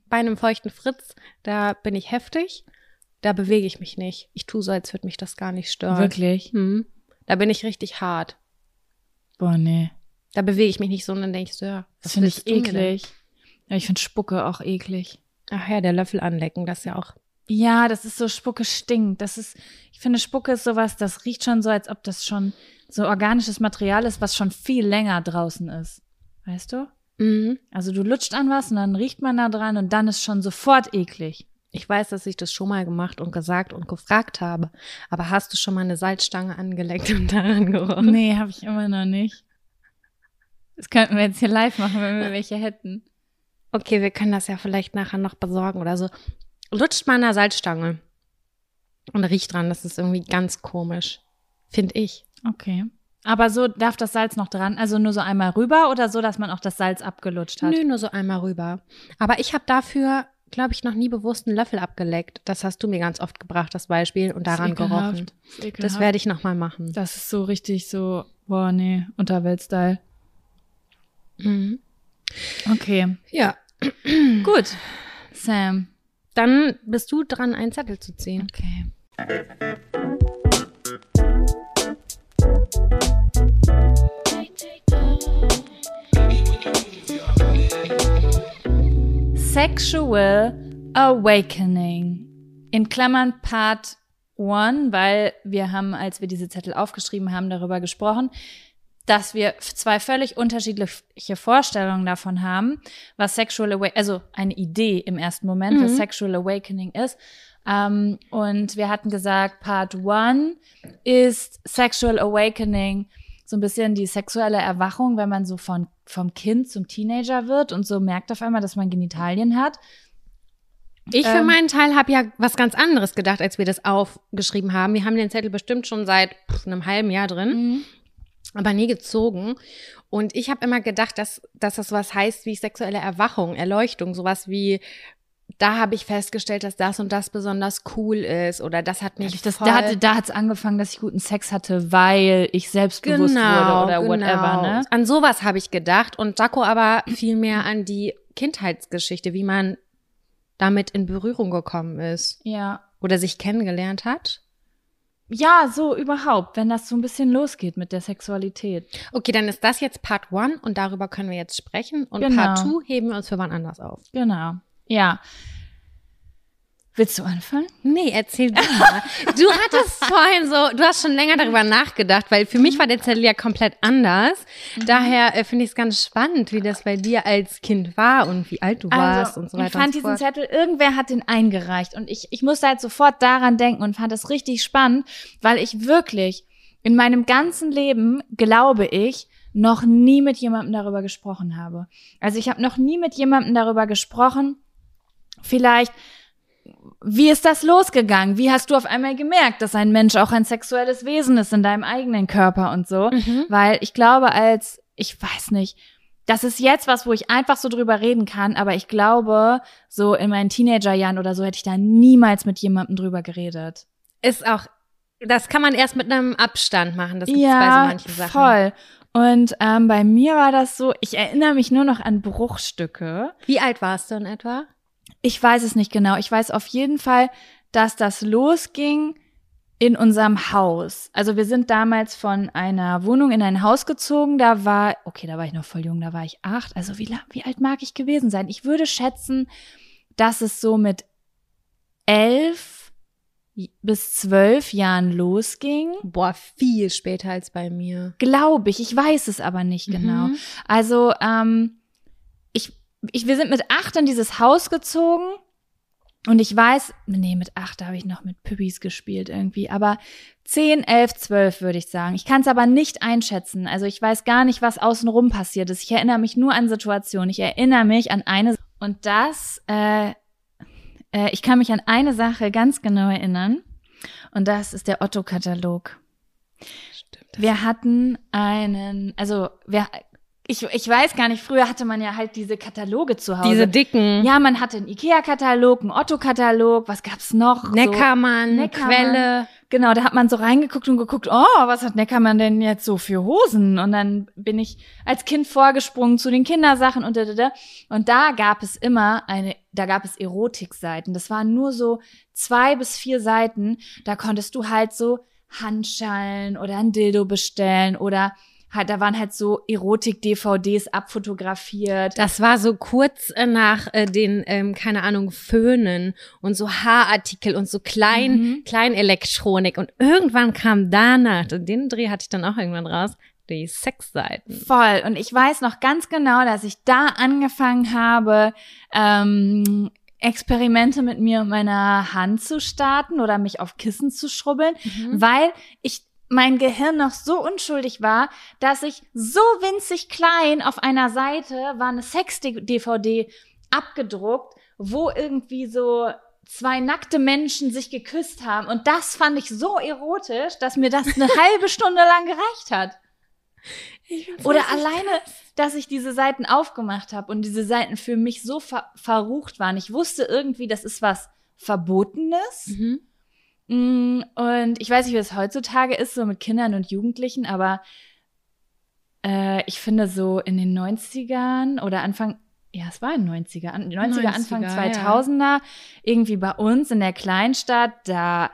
Bei einem feuchten Fritz, da bin ich heftig. Da bewege ich mich nicht. Ich tue so, als würde mich das gar nicht stören. Wirklich? Hm. Da bin ich richtig hart. Boah, nee. Da bewege ich mich nicht so und dann denke ich so, ja, Das finde ich eklig. Ja, ich finde Spucke auch eklig. Ach ja, der Löffel anlecken, das ist ja auch. Ja, das ist so Spucke stinkt. Das ist, ich finde Spucke ist sowas, das riecht schon so, als ob das schon so organisches Material ist, was schon viel länger draußen ist. Weißt du? Mhm. Also du lutscht an was und dann riecht man da dran und dann ist schon sofort eklig. Ich weiß, dass ich das schon mal gemacht und gesagt und gefragt habe. Aber hast du schon mal eine Salzstange angeleckt und daran gerochen? Nee, habe ich immer noch nicht. Das könnten wir jetzt hier live machen, wenn wir welche hätten. Okay, wir können das ja vielleicht nachher noch besorgen oder so. Lutscht mal an der Salzstange und riecht dran. Das ist irgendwie ganz komisch. Finde ich. Okay. Aber so darf das Salz noch dran? Also nur so einmal rüber oder so, dass man auch das Salz abgelutscht hat? Nö, nur so einmal rüber. Aber ich habe dafür, glaube ich, noch nie bewusst einen Löffel abgeleckt. Das hast du mir ganz oft gebracht, das Beispiel, und daran gerochen. Das werde ich noch mal machen. Das ist so richtig so, boah, nee, Unterwelt-Style. Mhm. Okay. Ja. Gut. Sam. Dann bist du dran, einen Zettel zu ziehen. Okay. Sexual Awakening. In Klammern Part 1, weil wir haben, als wir diese Zettel aufgeschrieben haben, darüber gesprochen, dass wir zwei völlig unterschiedliche Vorstellungen davon haben, was Sexual Awakening, also eine Idee im ersten Moment, was Sexual Awakening ist. Ähm, und wir hatten gesagt, Part 1 ist Sexual Awakening, so ein bisschen die sexuelle Erwachung, wenn man so von, vom Kind zum Teenager wird und so merkt auf einmal, dass man Genitalien hat. Ich für Ähm. meinen Teil habe ja was ganz anderes gedacht, als wir das aufgeschrieben haben. Wir haben den Zettel bestimmt schon seit pff, einem halben Jahr drin, aber nie gezogen. Und ich habe immer gedacht, dass, dass das was heißt wie sexuelle Erwachung, Erleuchtung, sowas wie da habe ich festgestellt, dass das und das besonders cool ist oder das hat mich Das, voll da hatte, da hat's angefangen, dass ich guten Sex hatte, weil ich selbstbewusst wurde oder whatever, ne? An sowas habe ich gedacht und Jaco aber viel mehr an die Kindheitsgeschichte, wie man damit in Berührung gekommen ist Ja. oder sich kennengelernt hat. Ja, so überhaupt, wenn das so ein bisschen losgeht mit der Sexualität. Okay, dann ist das jetzt Part One und darüber können wir jetzt sprechen und Genau. Part Two heben wir uns für wann anders auf. Genau. Ja. Willst du anfangen? Nee, erzähl du mal. Du hattest vorhin so, du hast schon länger darüber nachgedacht, weil für mich war der Zettel ja komplett anders. Mhm. Daher äh, finde ich es ganz spannend, wie das bei dir als Kind war und wie alt du warst und so weiter. Also, ich fand diesen. Zettel, irgendwer hat den eingereicht und ich, ich musste halt sofort daran denken und fand das richtig spannend, weil ich wirklich in meinem ganzen Leben, glaube ich, noch nie mit jemandem darüber gesprochen habe. Also ich habe noch nie mit jemandem darüber gesprochen, vielleicht, wie ist das losgegangen? Wie hast du auf einmal gemerkt, dass ein Mensch auch ein sexuelles Wesen ist in deinem eigenen Körper und so? Mhm. Weil ich glaube, als, ich weiß nicht, das ist jetzt was, wo ich einfach so drüber reden kann, aber ich glaube, so in meinen Teenagerjahren oder so hätte ich da niemals mit jemandem drüber geredet. Ist auch, das kann man erst mit einem Abstand machen. Das gibt es bei so manchen Sachen. voll. Und ähm, bei mir war das so, ich erinnere mich nur noch an Bruchstücke. Wie alt warst du in etwa? Ich weiß es nicht genau. Ich weiß auf jeden Fall, dass das losging in unserem Haus. Also wir sind damals von einer Wohnung in ein Haus gezogen. Da war, okay, da war ich noch voll jung, da war ich acht. Also wie, wie alt mag ich gewesen sein? Ich würde schätzen, dass es so mit elf bis zwölf Jahren losging. Boah, viel später als bei mir. Glaube ich. Ich weiß es aber nicht genau. Mhm. Also, ähm, ich, ich, wir sind mit acht in dieses Haus gezogen. Und ich weiß, nee, mit acht habe ich noch mit Püppis gespielt irgendwie, aber zehn, elf, zwölf würde ich sagen. Ich kann es aber nicht einschätzen. Also ich weiß gar nicht, was außenrum passiert ist. Ich erinnere mich nur an Situationen. Ich erinnere mich an eine und das, äh, äh, ich kann mich an eine Sache ganz genau erinnern. Und das ist der Otto-Katalog. Wir hatten einen, also wir, ich, ich weiß gar nicht, früher hatte man ja halt diese Kataloge zu Hause. Diese dicken ja, man hatte einen Ikea-Katalog, einen Otto-Katalog, was gab's noch? Neckermann, So, Neckermann. Quelle. Genau, da hat man so reingeguckt und geguckt, oh, was hat Neckermann denn jetzt so für Hosen? Und dann bin ich als Kind vorgesprungen zu den Kindersachen und da, da, da. Und da gab es immer eine, da gab es Erotikseiten. Das waren nur so zwei bis vier Seiten. Da konntest du halt so Handschallen oder ein Dildo bestellen oder halt, da waren halt so Erotik-DVDs abfotografiert. Das war so kurz äh, nach äh, den, ähm, keine Ahnung, Föhnen und so Haarartikel und so klein, Mhm. Kleinelektronik. Und irgendwann kam danach, den Dreh hatte ich dann auch irgendwann raus, die Sexseiten. Voll. Und ich weiß noch ganz genau, dass ich da angefangen habe, ähm, Experimente mit mir und meiner Hand zu starten oder mich auf Kissen zu schrubbeln, weil ich mein Gehirn noch so unschuldig war, dass ich so winzig klein auf einer Seite war eine Sex-DVD abgedruckt, wo irgendwie so zwei nackte Menschen sich geküsst haben. Und das fand ich so erotisch, dass mir das eine halbe Stunde lang gereicht hat. Oder alleine, dass ich diese Seiten aufgemacht habe und diese Seiten für mich so ver verrucht waren. Ich wusste irgendwie, das ist was Verbotenes. Mhm. Mm, Und ich weiß nicht, wie es heutzutage ist, so mit Kindern und Jugendlichen, aber äh, ich finde so in den 90ern oder Anfang, ja, es war in den 90er, an- 90er, Anfang 90er, 2000er, irgendwie bei uns in der Kleinstadt, da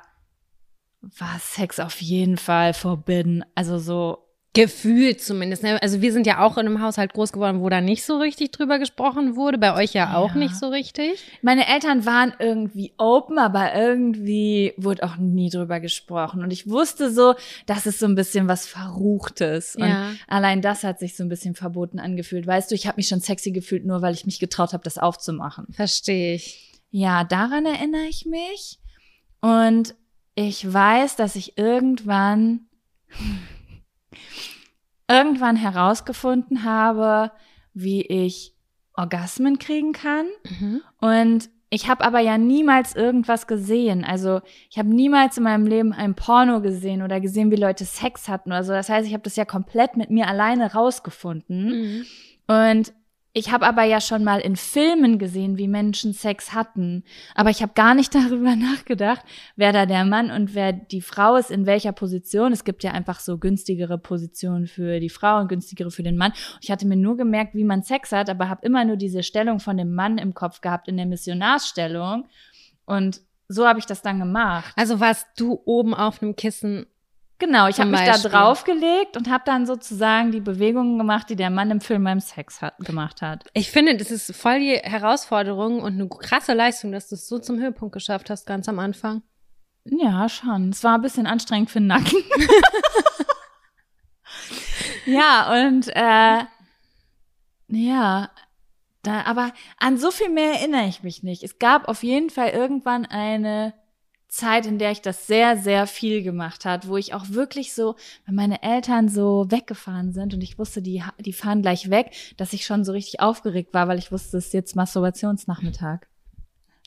war Sex auf jeden Fall forbidden. Also so, Gefühlt zumindest. Ne? Also wir sind ja auch in einem Haushalt groß geworden, wo da nicht so richtig drüber gesprochen wurde. Bei euch ja auch Ja. nicht so richtig. meine Eltern waren irgendwie open, aber irgendwie wurde auch nie drüber gesprochen. Und ich wusste so, das ist so ein bisschen was Verruchtes. Und Ja. allein das hat sich so ein bisschen verboten angefühlt. Weißt du, ich habe mich schon sexy gefühlt, nur weil ich mich getraut habe, das aufzumachen. Verstehe ich. Ja, daran erinnere ich mich. Und ich weiß, dass ich irgendwann, irgendwann herausgefunden habe, wie ich Orgasmen kriegen kann. Mhm. Und ich habe aber ja niemals irgendwas gesehen. Also ich habe niemals in meinem Leben ein Porno gesehen oder gesehen, wie Leute Sex hatten oder so. Das heißt, ich habe das ja komplett mit mir alleine rausgefunden. Mhm. Und ich habe aber ja schon mal in Filmen gesehen, wie Menschen Sex hatten. Aber ich habe gar nicht darüber nachgedacht, wer da der Mann und wer die Frau ist, in welcher Position. Es gibt ja einfach so günstigere Positionen für die Frau und günstigere für den Mann. Ich hatte mir nur gemerkt, wie man Sex hat, aber habe immer nur diese Stellung von dem Mann im Kopf gehabt, in der Missionarsstellung. Und so habe ich das dann gemacht. Also warst du oben auf einem Kissen. Genau, ich habe mich da draufgelegt und habe dann sozusagen die Bewegungen gemacht, die der Mann im Film beim Sex hat, gemacht hat. Ich finde, das ist voll die Herausforderung und eine krasse Leistung, dass du es so zum Höhepunkt geschafft hast, ganz am Anfang. Ja, schon. Es war ein bisschen anstrengend für den Nacken. ja, und äh, ja, da, aber an so viel mehr erinnere ich mich nicht. Es gab auf jeden Fall irgendwann eine Zeit, in der ich das sehr, sehr viel gemacht hat, wo ich auch wirklich so, wenn meine Eltern so weggefahren sind und ich wusste, die, die fahren gleich weg, dass ich schon so richtig aufgeregt war, weil ich wusste, es ist jetzt Masturbationsnachmittag.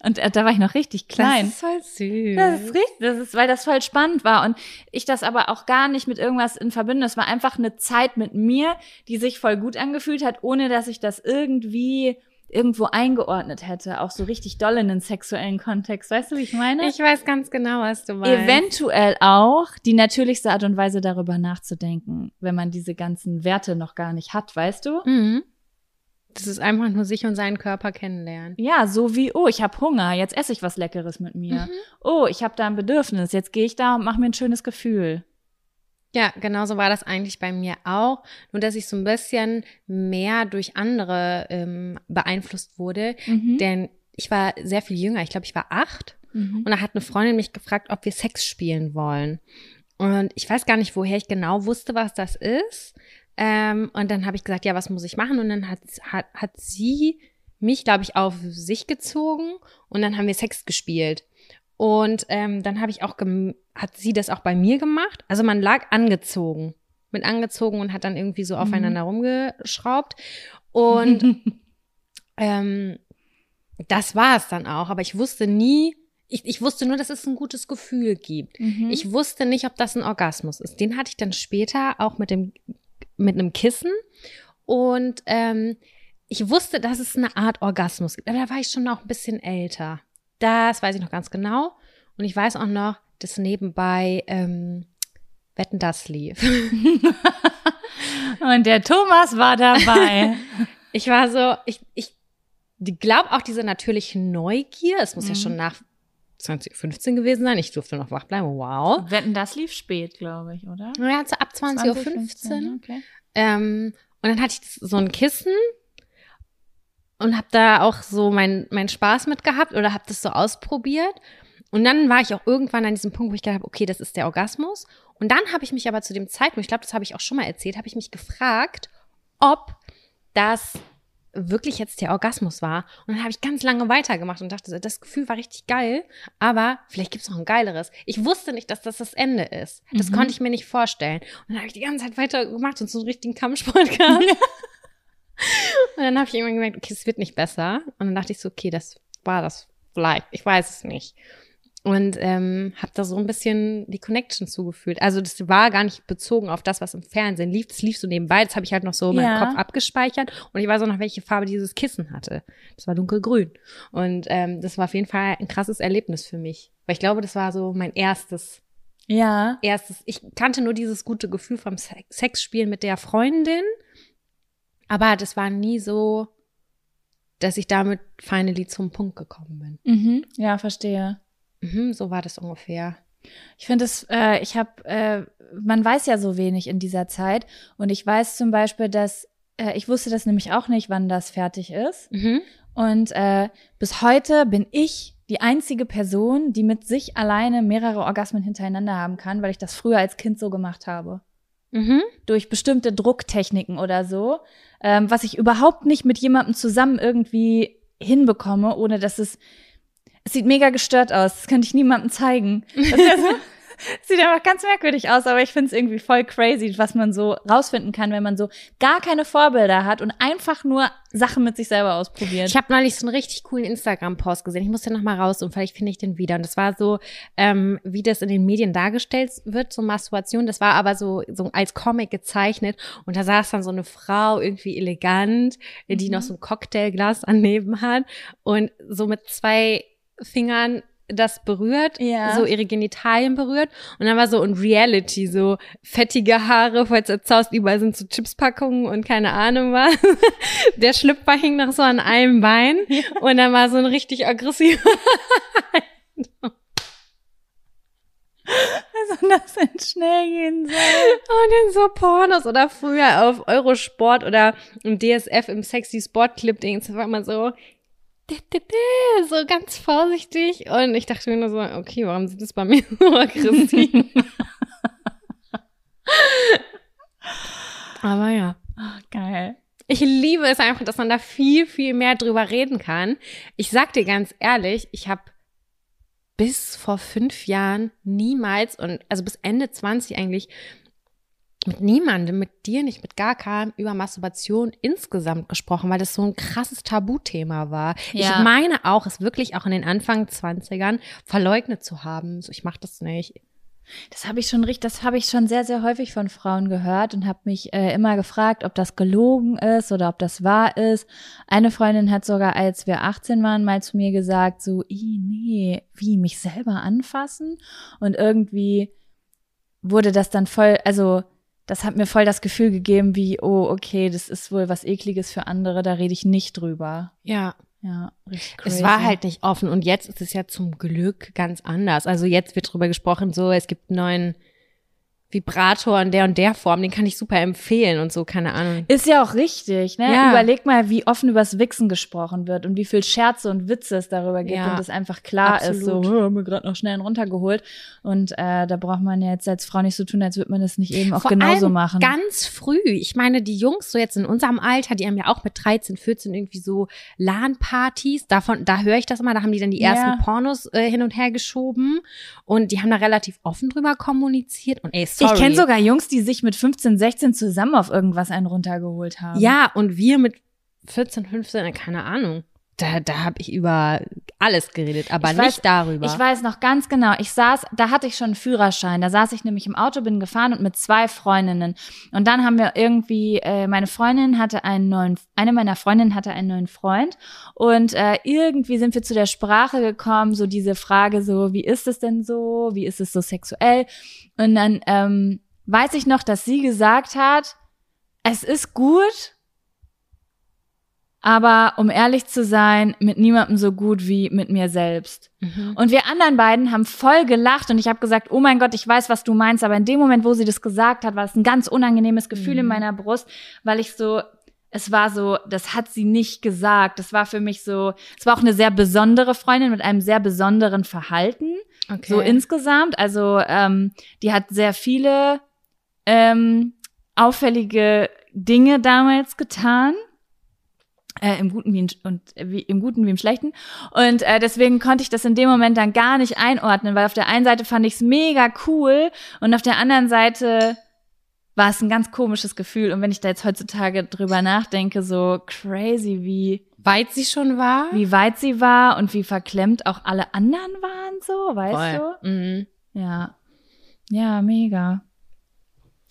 Und äh, da war ich noch richtig klein. Das ist voll süß. Das ist richtig, das ist, weil das voll spannend war und ich das aber auch gar nicht mit irgendwas in Verbindung. Es war einfach eine Zeit mit mir, die sich voll gut angefühlt hat, ohne dass ich das irgendwie irgendwo eingeordnet hätte, auch so richtig doll in den sexuellen Kontext. Weißt du, wie ich meine? ich weiß ganz genau, was du meinst. Eventuell auch die natürlichste Art und Weise darüber nachzudenken, wenn man diese ganzen Werte noch gar nicht hat, weißt du? Mhm. Das ist einfach nur sich und seinen Körper kennenlernen. Ja, so wie, oh, ich habe Hunger, jetzt esse ich was Leckeres mit mir. Mhm. Oh, ich habe da ein Bedürfnis, jetzt gehe ich da und mache mir ein schönes Gefühl. Ja, genauso war das eigentlich bei mir auch. Nur, dass ich so ein bisschen mehr durch andere ähm, beeinflusst wurde. Mhm. Denn ich war sehr viel jünger. Ich glaube, ich war acht. Mhm. Und da hat eine Freundin mich gefragt, ob wir Sex spielen wollen. Und ich weiß gar nicht, woher ich genau wusste, was das ist. Ähm, und dann habe ich gesagt, ja, was muss ich machen? Und dann hat, hat, hat sie mich, glaube ich, auf sich gezogen und dann haben wir Sex gespielt. Und ähm, dann habe ich auch, gem hat sie das auch bei mir gemacht. Also man lag angezogen, mit angezogen und hat dann irgendwie so aufeinander rumgeschraubt. Und ähm, das war es dann auch. Aber ich wusste nie, ich, ich wusste nur, dass es ein gutes Gefühl gibt. Mhm. Ich wusste nicht, ob das ein Orgasmus ist. Den hatte ich dann später auch mit dem mit einem Kissen und ähm, ich wusste, dass es eine Art Orgasmus gibt. Aber da war ich schon noch ein bisschen älter. Das weiß ich noch ganz genau. Und ich weiß auch noch, dass nebenbei ähm, Wetten das lief. Und der Thomas war dabei. Ich war so, ich, ich glaube auch diese natürliche Neugier, es muss ja Mhm. schon nach 2015 gewesen sein, ich durfte noch wach bleiben, wow. Wetten, das lief spät, glaube ich, oder? Ja, so ab 20.15 Uhr. Okay. Ähm, und dann hatte ich so ein Kissen und habe da auch so meinen mein Spaß mit gehabt oder habe das so ausprobiert. Und dann war ich auch irgendwann an diesem Punkt, wo ich gedacht habe, okay, das ist der Orgasmus. Und dann habe ich mich aber zu dem Zeitpunkt, ich glaube, das habe ich auch schon mal erzählt, habe ich mich gefragt, ob das wirklich jetzt der Orgasmus war. Und dann habe ich ganz lange weitergemacht und dachte, das Gefühl war richtig geil, aber vielleicht gibt es noch ein geileres. Ich wusste nicht, dass das das Ende ist. Das Mhm. konnte ich mir nicht vorstellen. Und dann habe ich die ganze Zeit weitergemacht und so einen richtigen Kampfsport gehabt. und dann habe ich irgendwann gemerkt, okay, es wird nicht besser. Und dann dachte ich so, okay, das war das vielleicht. Ich weiß es nicht. Und ähm, habe da so ein bisschen die Connection zugefühlt. Also das war gar nicht bezogen auf das, was im Fernsehen lief. Das lief so nebenbei. Das habe ich halt noch so in Ja. meinem Kopf abgespeichert. Und ich weiß auch noch, welche Farbe dieses Kissen hatte. Das war dunkelgrün. Und ähm, das war auf jeden Fall ein krasses Erlebnis für mich. Weil ich glaube, das war so mein erstes, Ja. erstes. Ich kannte nur dieses gute Gefühl vom Se- Sexspielen mit der Freundin. Aber das war nie so, dass ich damit finally zum Punkt gekommen bin. Mhm. Ja, verstehe. Mhm, so war das ungefähr. Ich finde es, äh, ich habe, äh, man weiß ja so wenig in dieser Zeit und ich weiß zum Beispiel, dass äh, ich wusste das nämlich auch nicht, wann das fertig ist. Mhm. Und äh, bis heute bin ich die einzige Person, die mit sich alleine mehrere Orgasmen hintereinander haben kann, weil ich das früher als Kind so gemacht habe. Mhm. Durch bestimmte Drucktechniken oder so, ähm, was ich überhaupt nicht mit jemandem zusammen irgendwie hinbekomme, ohne dass es es sieht mega gestört aus. Das könnte ich niemandem zeigen. Das ist sieht einfach ganz merkwürdig aus, aber ich finde es irgendwie voll crazy, was man so rausfinden kann, wenn man so gar keine Vorbilder hat und einfach nur Sachen mit sich selber ausprobiert. Ich habe neulich so einen richtig coolen Instagram-Post gesehen. Ich muss den noch mal raus und vielleicht finde ich den wieder. Und das war so, ähm, wie das in den Medien dargestellt wird, so Masturbation. Das war aber so, so als Comic gezeichnet. Und da saß dann so eine Frau, irgendwie elegant, die noch so ein Cocktailglas daneben hat und so mit zwei Fingern das berührt, Ja. so ihre Genitalien berührt und dann war so in Reality so fettige Haare, falls du zaust, überall sind so Chipspackungen und keine Ahnung was. Der Schlüpfer hing noch so an einem Bein und dann war so ein richtig aggressiver. Also, das denn schnell gehen soll. Und in so Pornos oder früher auf Eurosport oder im DSF im Sexy Sport Clip Dings, war immer so so ganz vorsichtig und ich dachte mir nur so, okay, warum sind das bei mir so aggressiv? Aber ja. Oh, geil. Ich liebe es einfach, dass man da viel, viel mehr drüber reden kann. Ich sag dir ganz ehrlich, ich habe bis vor fünf Jahren niemals und also bis Ende 20 eigentlich mit niemandem, mit dir nicht, mit gar keinem über Masturbation insgesamt gesprochen, weil das so ein krasses Tabuthema war. Ja. Ich meine auch, es wirklich auch in den Anfang 20ern verleugnet zu haben. So, ich mach das nicht. Das habe ich schon richtig, das habe ich schon sehr, sehr häufig von Frauen gehört und habe mich äh, immer gefragt, ob das gelogen ist oder ob das wahr ist. Eine Freundin hat sogar, als wir 18 waren, mal zu mir gesagt, so, "Ih, nee, wie mich selber anfassen? Und irgendwie wurde das dann voll, also das hat mir voll das Gefühl gegeben, wie, oh, okay, das ist wohl was Ekliges für andere, da rede ich nicht drüber. Ja, Ja, richtig crazy. Es war halt nicht offen und jetzt ist es ja zum Glück ganz anders. Also jetzt wird drüber gesprochen, so es gibt neuen Vibrator in der und der Form, den kann ich super empfehlen und so, keine Ahnung. Ist ja auch richtig, ne? Ja. Überleg mal, wie offen übers Wichsen gesprochen wird und wie viel Scherze und Witze es darüber gibt Ja, und es einfach klar ist, so, absolut. "Oh, haben wir gerade noch schnell einen runtergeholt. Und äh, da braucht man ja jetzt als Frau nicht so tun, als würde man das nicht eben auch Vor genauso allem machen. Ganz früh. Ich meine, die Jungs so jetzt in unserem Alter, die haben ja auch mit 13, 14 irgendwie so LAN-Partys. Davon, da höre ich das immer. Da haben die dann die Ja. ersten Pornos äh, hin und her geschoben und die haben da relativ offen drüber kommuniziert. Und ey, sorry. ich kenne sogar Jungs, die sich mit 15, 16 zusammen auf irgendwas einen runtergeholt haben. Ja, und wir mit 14, 15, keine Ahnung. Da, da habe ich über alles geredet, aber Ich nicht weiß- darüber. Ich weiß noch ganz genau, ich saß, da hatte ich schon einen Führerschein, da saß ich nämlich im Auto, bin gefahren und mit zwei Freundinnen. Und dann haben wir irgendwie, äh, meine Freundin hatte einen neuen, eine meiner Freundinnen hatte einen neuen Freund und äh, irgendwie sind wir zu der Sprache gekommen, so diese Frage so, wie ist es denn so, wie ist es so sexuell? Und dann ähm, weiß ich noch, dass sie gesagt hat, es ist gut, aber um ehrlich zu sein, mit niemandem so gut wie mit mir selbst. Mhm. Und wir anderen beiden haben voll gelacht und ich habe gesagt, oh mein Gott, ich weiß, was du meinst, aber in dem Moment, wo sie das gesagt hat, war es ein ganz unangenehmes Gefühl in Mhm. meiner Brust, weil ich so, es war so, das hat sie nicht gesagt. Das war für mich so, es war auch eine sehr besondere Freundin mit einem sehr besonderen Verhalten, okay. so insgesamt. Also ähm, die hat sehr viele ähm, auffällige Dinge damals getan. Äh, Im Guten wie, in, und, äh, wie im Guten wie im Schlechten. Und äh, deswegen konnte ich das in dem Moment dann gar nicht einordnen, weil auf der einen Seite fand ich es mega cool und auf der anderen Seite war es ein ganz komisches Gefühl. Und wenn ich da jetzt heutzutage drüber nachdenke, so crazy, wie, Weit sie schon war? wie weit sie war und wie verklemmt auch alle anderen waren, so, weißt Voll. Mhm. du? Ja. Ja, mega.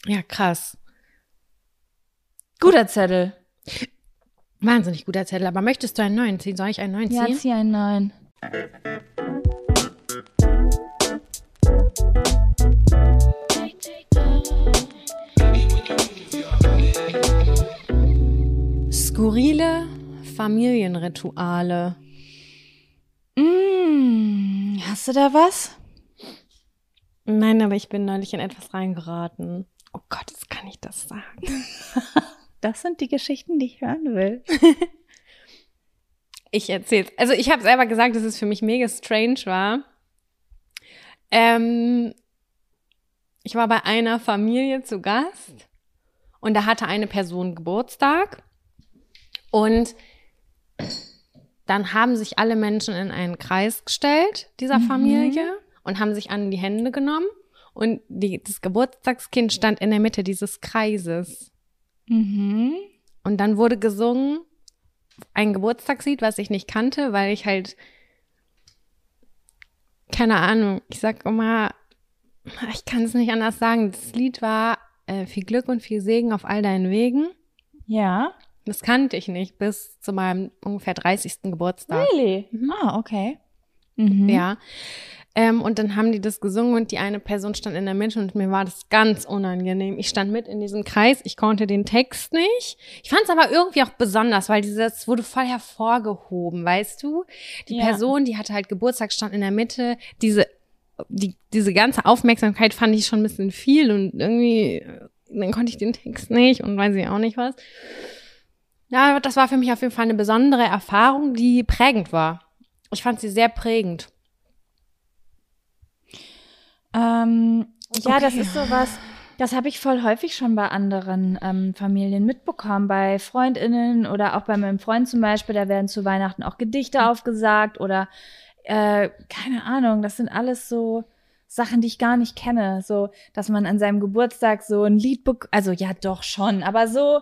Ja, krass. Guter Zettel. Wahnsinnig guter Zettel. Aber möchtest du einen neuen ziehen? Soll ich einen neuen Ja, ziehen? zieh einen neuen. Skurrile Familienrituale. Mm, hast du da was? Nein, aber ich bin neulich in etwas reingeraten. Oh Gott, jetzt kann ich das sagen. Das sind die Geschichten, die ich hören will. Ich erzähl's. Also ich habe selber gesagt, dass es für mich mega strange war. Ähm, ich war bei einer Familie zu Gast und da hatte eine Person Geburtstag und dann haben sich alle Menschen in einen Kreis gestellt dieser Familie und haben sich an die Hände genommen und die, das Geburtstagskind stand in der Mitte dieses Kreises. Mhm. Und dann wurde gesungen ein Geburtstagslied, was ich nicht kannte, weil ich halt keine Ahnung, ich sag immer, ich kann es nicht anders sagen. Das Lied war äh, viel Glück und viel Segen auf all deinen Wegen. Ja. Das kannte ich nicht bis zu meinem ungefähr 30. Geburtstag. Really? Ah, okay. Mhm. Ja. Ähm, und dann haben die das gesungen und die eine Person stand in der Mitte und mir war das ganz unangenehm. Ich stand mit in diesem Kreis, ich konnte den Text nicht. Ich fand es aber irgendwie auch besonders, weil dieses wurde voll hervorgehoben, weißt du? Die Ja. Person, die hatte halt Geburtstag, stand in der Mitte. Diese, die, diese ganze Aufmerksamkeit fand ich schon ein bisschen viel und irgendwie, äh, dann konnte ich den Text nicht und weiß ich auch nicht was. Ja, das war für mich auf jeden Fall eine besondere Erfahrung, die prägend war. Ich fand sie sehr prägend. Ähm, ja, das Okay. ist sowas, das habe ich voll häufig schon bei anderen ähm, Familien mitbekommen, bei FreundInnen oder auch bei meinem Freund zum Beispiel, da werden zu Weihnachten auch Gedichte aufgesagt oder äh, keine Ahnung, das sind alles so Sachen, die ich gar nicht kenne. So, dass man an seinem Geburtstag so ein Lied bekommt, also ja doch schon, aber so,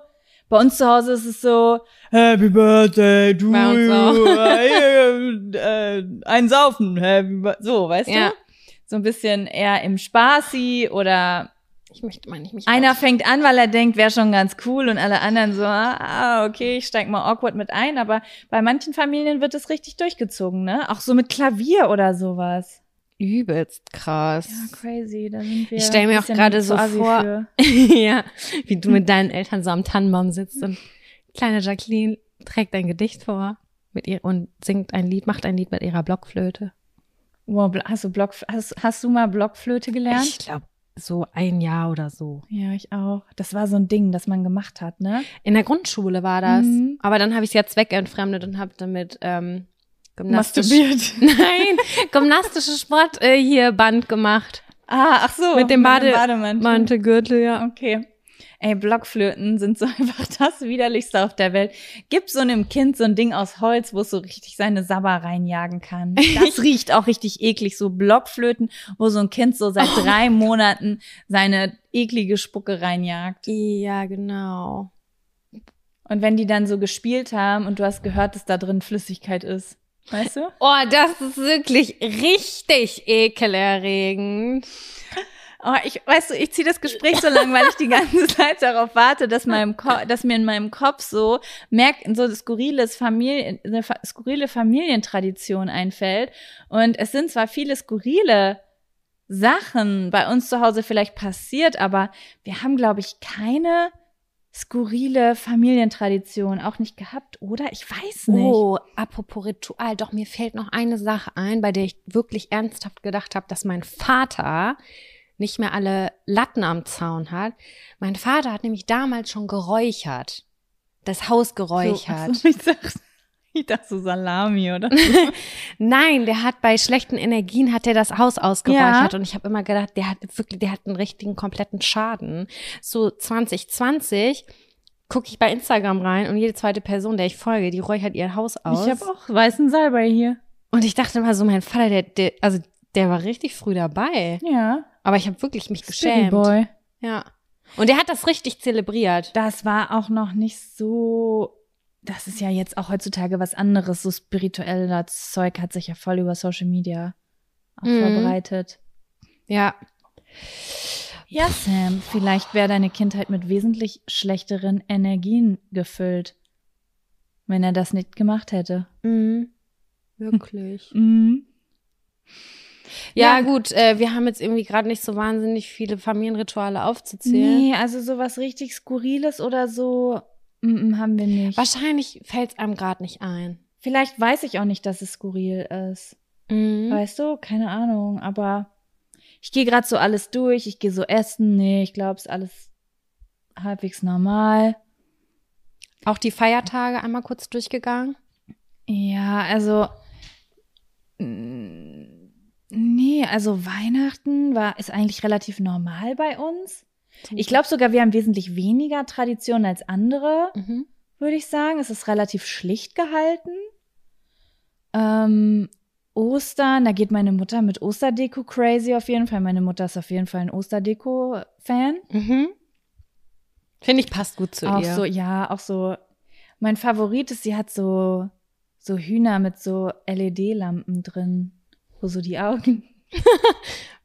bei uns zu Hause ist es so, Happy Birthday auch. you, äh, äh, ein Saufen, Happy so, weißt Ja. du? So ein bisschen eher im Spaßi oder Ich möchte mal nicht mich. einer fängt an, weil er denkt, wäre schon ganz cool und alle anderen so, ah, okay, ich steig mal awkward mit ein, aber bei manchen Familien wird es richtig durchgezogen, ne? Auch so mit Klavier oder sowas. übelst krass. Ja, crazy, da sind wir. Ich stell mir auch gerade so assi vor- ja, wie du mit deinen Eltern so am Tannenbaum sitzt und kleine Jacqueline trägt ein Gedicht vor mit ihr und singt ein Lied, macht ein Lied mit ihrer Blockflöte. Wow, hast du Block, hast, hast du mal Blockflöte gelernt? Ich glaube, so ein Jahr oder so. Ja, ich auch. Das war so ein Ding, das man gemacht hat, ne? In der Grundschule war das. Mhm. Aber dann habe ich es ja zweckentfremdet und habe damit ähm, gymnastisch, Masturbiert. nein, gymnastische Sport äh, hier Band gemacht. Ah, ach so. Mit dem Bade- Bademantel. Mantelgürtel, ja. Okay. Ey, Blockflöten sind so einfach das widerlichste auf der Welt. Gib so einem Kind so ein Ding aus Holz, wo es so richtig seine Sabber reinjagen kann. Das riecht auch richtig eklig, so Blockflöten, wo so ein Kind so seit drei Monaten seine eklige Spucke reinjagt. Ja, genau. Und wenn die dann so gespielt haben und du hast gehört, dass da drin Flüssigkeit ist. Weißt du? Oh, das ist wirklich richtig ekelerregend. Oh, ich, weißt du, ich ziehe das Gespräch so lang, weil ich die ganze Zeit darauf warte, dass, meinem Ko dass mir in meinem Kopf so merkt, so eine skurriles Familien, eine skurrile Familientradition einfällt. Und es sind zwar viele skurrile Sachen bei uns zu Hause vielleicht passiert, aber wir haben, glaube ich, keine skurrile Familientradition auch nicht gehabt, oder? Ich weiß nicht. Oh, apropos Ritual, doch mir fällt noch eine Sache ein, bei der ich wirklich ernsthaft gedacht habe, dass mein Vater nicht mehr alle Latten am Zaun hat. Mein Vater hat nämlich damals schon geräuchert. Das Haus geräuchert. so, ich, dachte, ich dachte so Salami oder Nein, der hat bei schlechten Energien hat er das Haus ausgeräuchert und ich habe immer gedacht, der hat wirklich, der hat einen richtigen kompletten Schaden. So 2020 gucke ich bei Instagram rein und jede zweite Person, der ich folge, die räuchert ihr Haus aus. Ich habe auch weißen Salbei hier. und ich dachte immer so, mein Vater, der, der, also der war richtig früh dabei. Ja. Aber ich habe wirklich mich geschämt. Boy. Ja. Und der hat das richtig zelebriert. Das war auch noch nicht so. Das ist ja jetzt auch heutzutage was anderes. So spiritueller Zeug hat sich ja voll über Social Media auch Mhm. verbreitet. Ja. Ja, Sam, vielleicht wäre deine Kindheit mit wesentlich schlechteren Energien gefüllt, wenn er das nicht gemacht hätte. Mhm. Wirklich. Mhm. Ja, Ja. gut, äh, wir haben jetzt irgendwie gerade nicht so wahnsinnig viele Familienrituale aufzuzählen. Nee, also sowas richtig Skurriles oder so mm, mm, haben wir nicht. Wahrscheinlich fällt es einem gerade nicht ein. Vielleicht weiß ich auch nicht, dass es skurril ist. Mhm. Weißt du? Keine Ahnung. Aber ich gehe gerade so alles durch. Ich gehe so essen. Nee, ich glaube, es ist alles halbwegs normal. Auch die Feiertage einmal kurz durchgegangen. Ja, also. Nee, also Weihnachten war, ist eigentlich relativ normal bei uns. Ich glaube sogar, wir haben wesentlich weniger Traditionen als andere, Mhm. würde ich sagen. Es ist relativ schlicht gehalten. Ähm, Ostern, da geht meine Mutter mit Osterdeko crazy auf jeden Fall. Meine Mutter ist auf jeden Fall ein Osterdeko-Fan. Mhm. Finde ich passt gut zu Auch ihr. so, ja, auch so. Mein Favorit ist, sie hat so, so Hühner mit so LED-Lampen drin, wo so die Augen.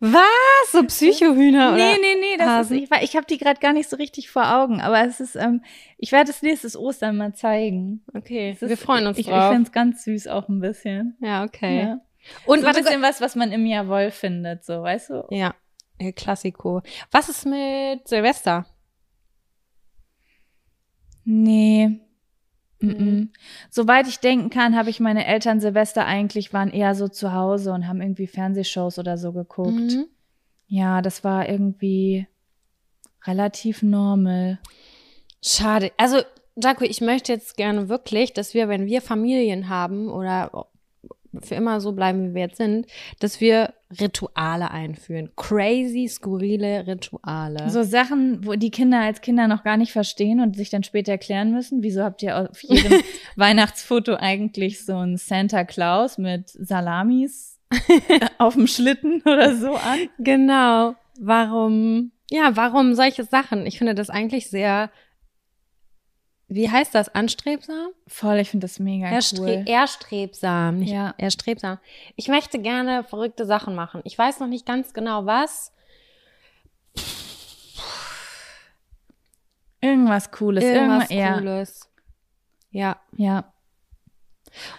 Was? So Psychohühner oder? Nee, nee, nee, das Hasen? ist, ich, ich habe die gerade gar nicht so richtig vor Augen, aber es ist, ähm, ich werde es nächstes Ostern mal zeigen. Okay, ist, wir freuen uns ich, Ich drauf. finde es ganz süß auch ein bisschen. ja, okay. Ja. Und so ein bisschen was, was man im Jawohl findet, so, weißt du? ja, El Classico. Was ist mit Silvester? Nee. Mhm. Mhm. Soweit ich denken kann, habe ich meine Eltern Silvester eigentlich waren eher so zu Hause und haben irgendwie Fernsehshows oder so geguckt. Mhm. Ja, das war irgendwie relativ normal. Schade. Also, Jaco, ich möchte jetzt gerne wirklich, dass wir, wenn wir Familien haben oder für immer so bleiben, wie wir jetzt sind, dass wir Rituale einführen. Crazy, skurrile Rituale. So Sachen, wo die Kinder als Kinder noch gar nicht verstehen und sich dann später erklären müssen. Wieso habt ihr auf jedem Weihnachtsfoto eigentlich so einen Santa Claus mit Salamis auf dem Schlitten oder so an? Genau. Warum? Ja, warum solche Sachen? Ich finde das eigentlich sehr, wie heißt das, anstrebsam? Voll, ich finde das mega Erstre cool. Erstrebsam, nicht Ja. erstrebsam. Ich möchte gerne verrückte Sachen machen. Ich weiß noch nicht ganz genau was. Irgendwas Cooles. Irgendwas Irgendwas, Cooles. Ja. Ja.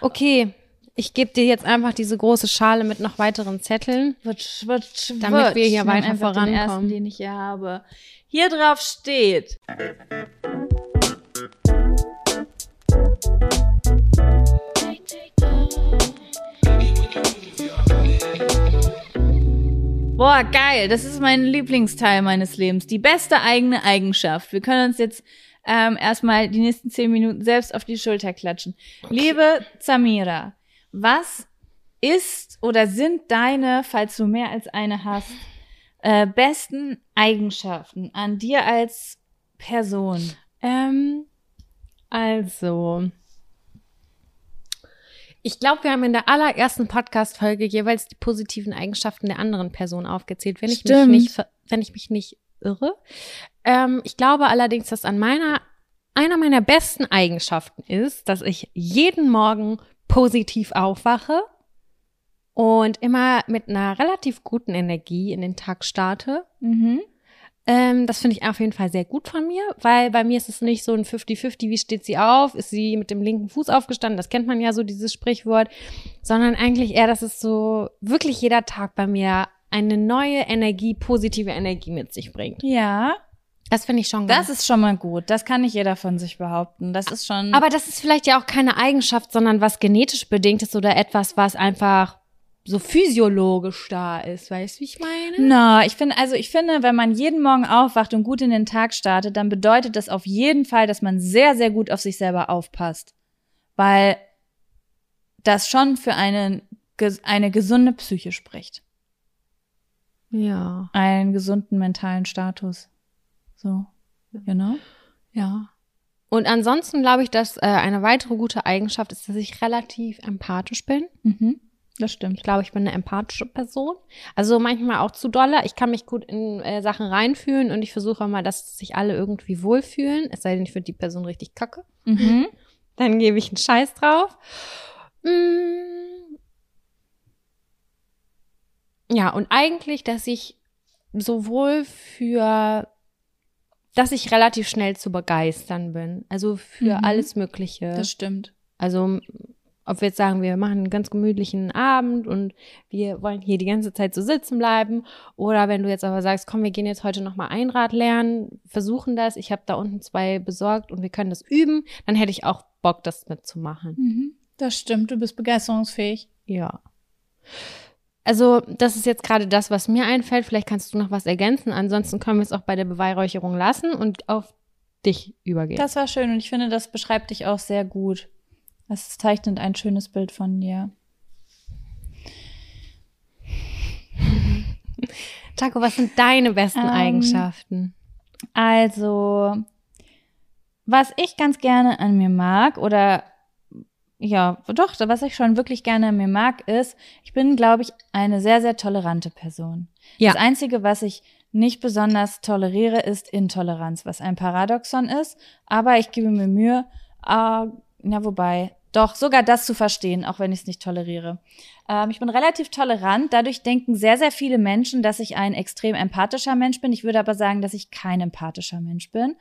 Okay. Ich gebe dir jetzt einfach diese große Schale mit noch weiteren Zetteln. Wutsch, wutsch, Damit wir hier weiter einfach Den vorankommen. ersten, den ich hier habe. Hier drauf steht. Boah, geil. Das ist mein Lieblingsteil meines Lebens. Die beste eigene Eigenschaft. Wir können uns jetzt ähm, erstmal die nächsten zehn Minuten selbst auf die Schulter klatschen. Liebe Zamira, was ist oder sind deine, falls du mehr als eine hast, äh, besten Eigenschaften an dir als Person? Ähm, also. Ich glaube, wir haben in der allerersten Podcast-Folge jeweils die positiven Eigenschaften der anderen Person aufgezählt, wenn ich mich nicht, wenn ich mich nicht irre. Ähm, ich glaube allerdings, dass an meiner, einer meiner besten Eigenschaften ist, dass ich jeden Morgen positiv aufwache und immer mit einer relativ guten Energie in den Tag starte. Mhm. Ähm, das finde ich auf jeden Fall sehr gut von mir, weil bei mir ist es nicht so ein 50-50, wie steht sie auf? Ist sie mit dem linken Fuß aufgestanden? Das kennt man ja so, dieses Sprichwort. Sondern eigentlich eher, dass es so wirklich jeder Tag bei mir eine neue Energie, positive Energie mit sich bringt. Ja, Das finde ich schon das ganz. ist schon mal gut. Das kann nicht jeder von sich behaupten. Das ist schon. Aber das ist vielleicht ja auch keine Eigenschaft, sondern was genetisch bedingt ist oder etwas, was einfach so physiologisch da ist. Weißt du, wie ich meine? Na, ich finde, also ich finde, wenn man jeden Morgen aufwacht und gut in den Tag startet, dann bedeutet das auf jeden Fall, dass man sehr, sehr gut auf sich selber aufpasst. Weil das schon für einen, ges- eine gesunde Psyche spricht. Ja, Einen gesunden mentalen Status. So. Genau. ja. Und ansonsten glaube ich, dass äh, eine weitere gute Eigenschaft ist, dass ich relativ empathisch bin. Mhm. Das stimmt. Ich glaube, ich bin eine empathische Person. Also manchmal auch zu doller. Ich kann mich gut in äh, Sachen reinfühlen und ich versuche immer, dass sich alle irgendwie wohlfühlen. Es sei denn, ich finde die Person richtig kacke. Mhm. Dann gebe ich einen Scheiß drauf. Mm. Ja, und eigentlich, dass ich sowohl für, dass ich relativ schnell zu begeistern bin. Also für Mhm. alles Mögliche. Das stimmt. Also, ob wir jetzt sagen, wir machen einen ganz gemütlichen Abend und wir wollen hier die ganze Zeit so sitzen bleiben. Oder wenn du jetzt aber sagst, komm, wir gehen jetzt heute nochmal Einrad lernen, versuchen das. Ich habe da unten zwei besorgt und wir können das üben. Dann hätte ich auch Bock, das mitzumachen. Mhm. Das stimmt. Du bist begeisterungsfähig. Ja. Also, das ist jetzt gerade das, was mir einfällt. Vielleicht kannst du noch was ergänzen. Ansonsten können wir es auch bei der Beweihräucherung lassen und auf dich übergehen. Das war schön und ich finde, das beschreibt dich auch sehr gut. Das zeichnet ein schönes Bild von dir. Taco, was sind deine besten Ähm, Eigenschaften? Also, was ich ganz gerne an mir mag, oder ja, doch, was ich schon wirklich gerne an mir mag, ist, ich bin, glaube ich, eine sehr, sehr tolerante Person. Ja. Das Einzige, was ich nicht besonders toleriere, ist Intoleranz, was ein Paradoxon ist. Aber ich gebe mir Mühe, äh, na wobei, doch, sogar das zu verstehen, auch wenn ich es nicht toleriere. Ähm, ich bin relativ tolerant. Dadurch denken sehr, sehr viele Menschen, dass ich ein extrem empathischer Mensch bin. Ich würde aber sagen, dass ich kein empathischer Mensch bin.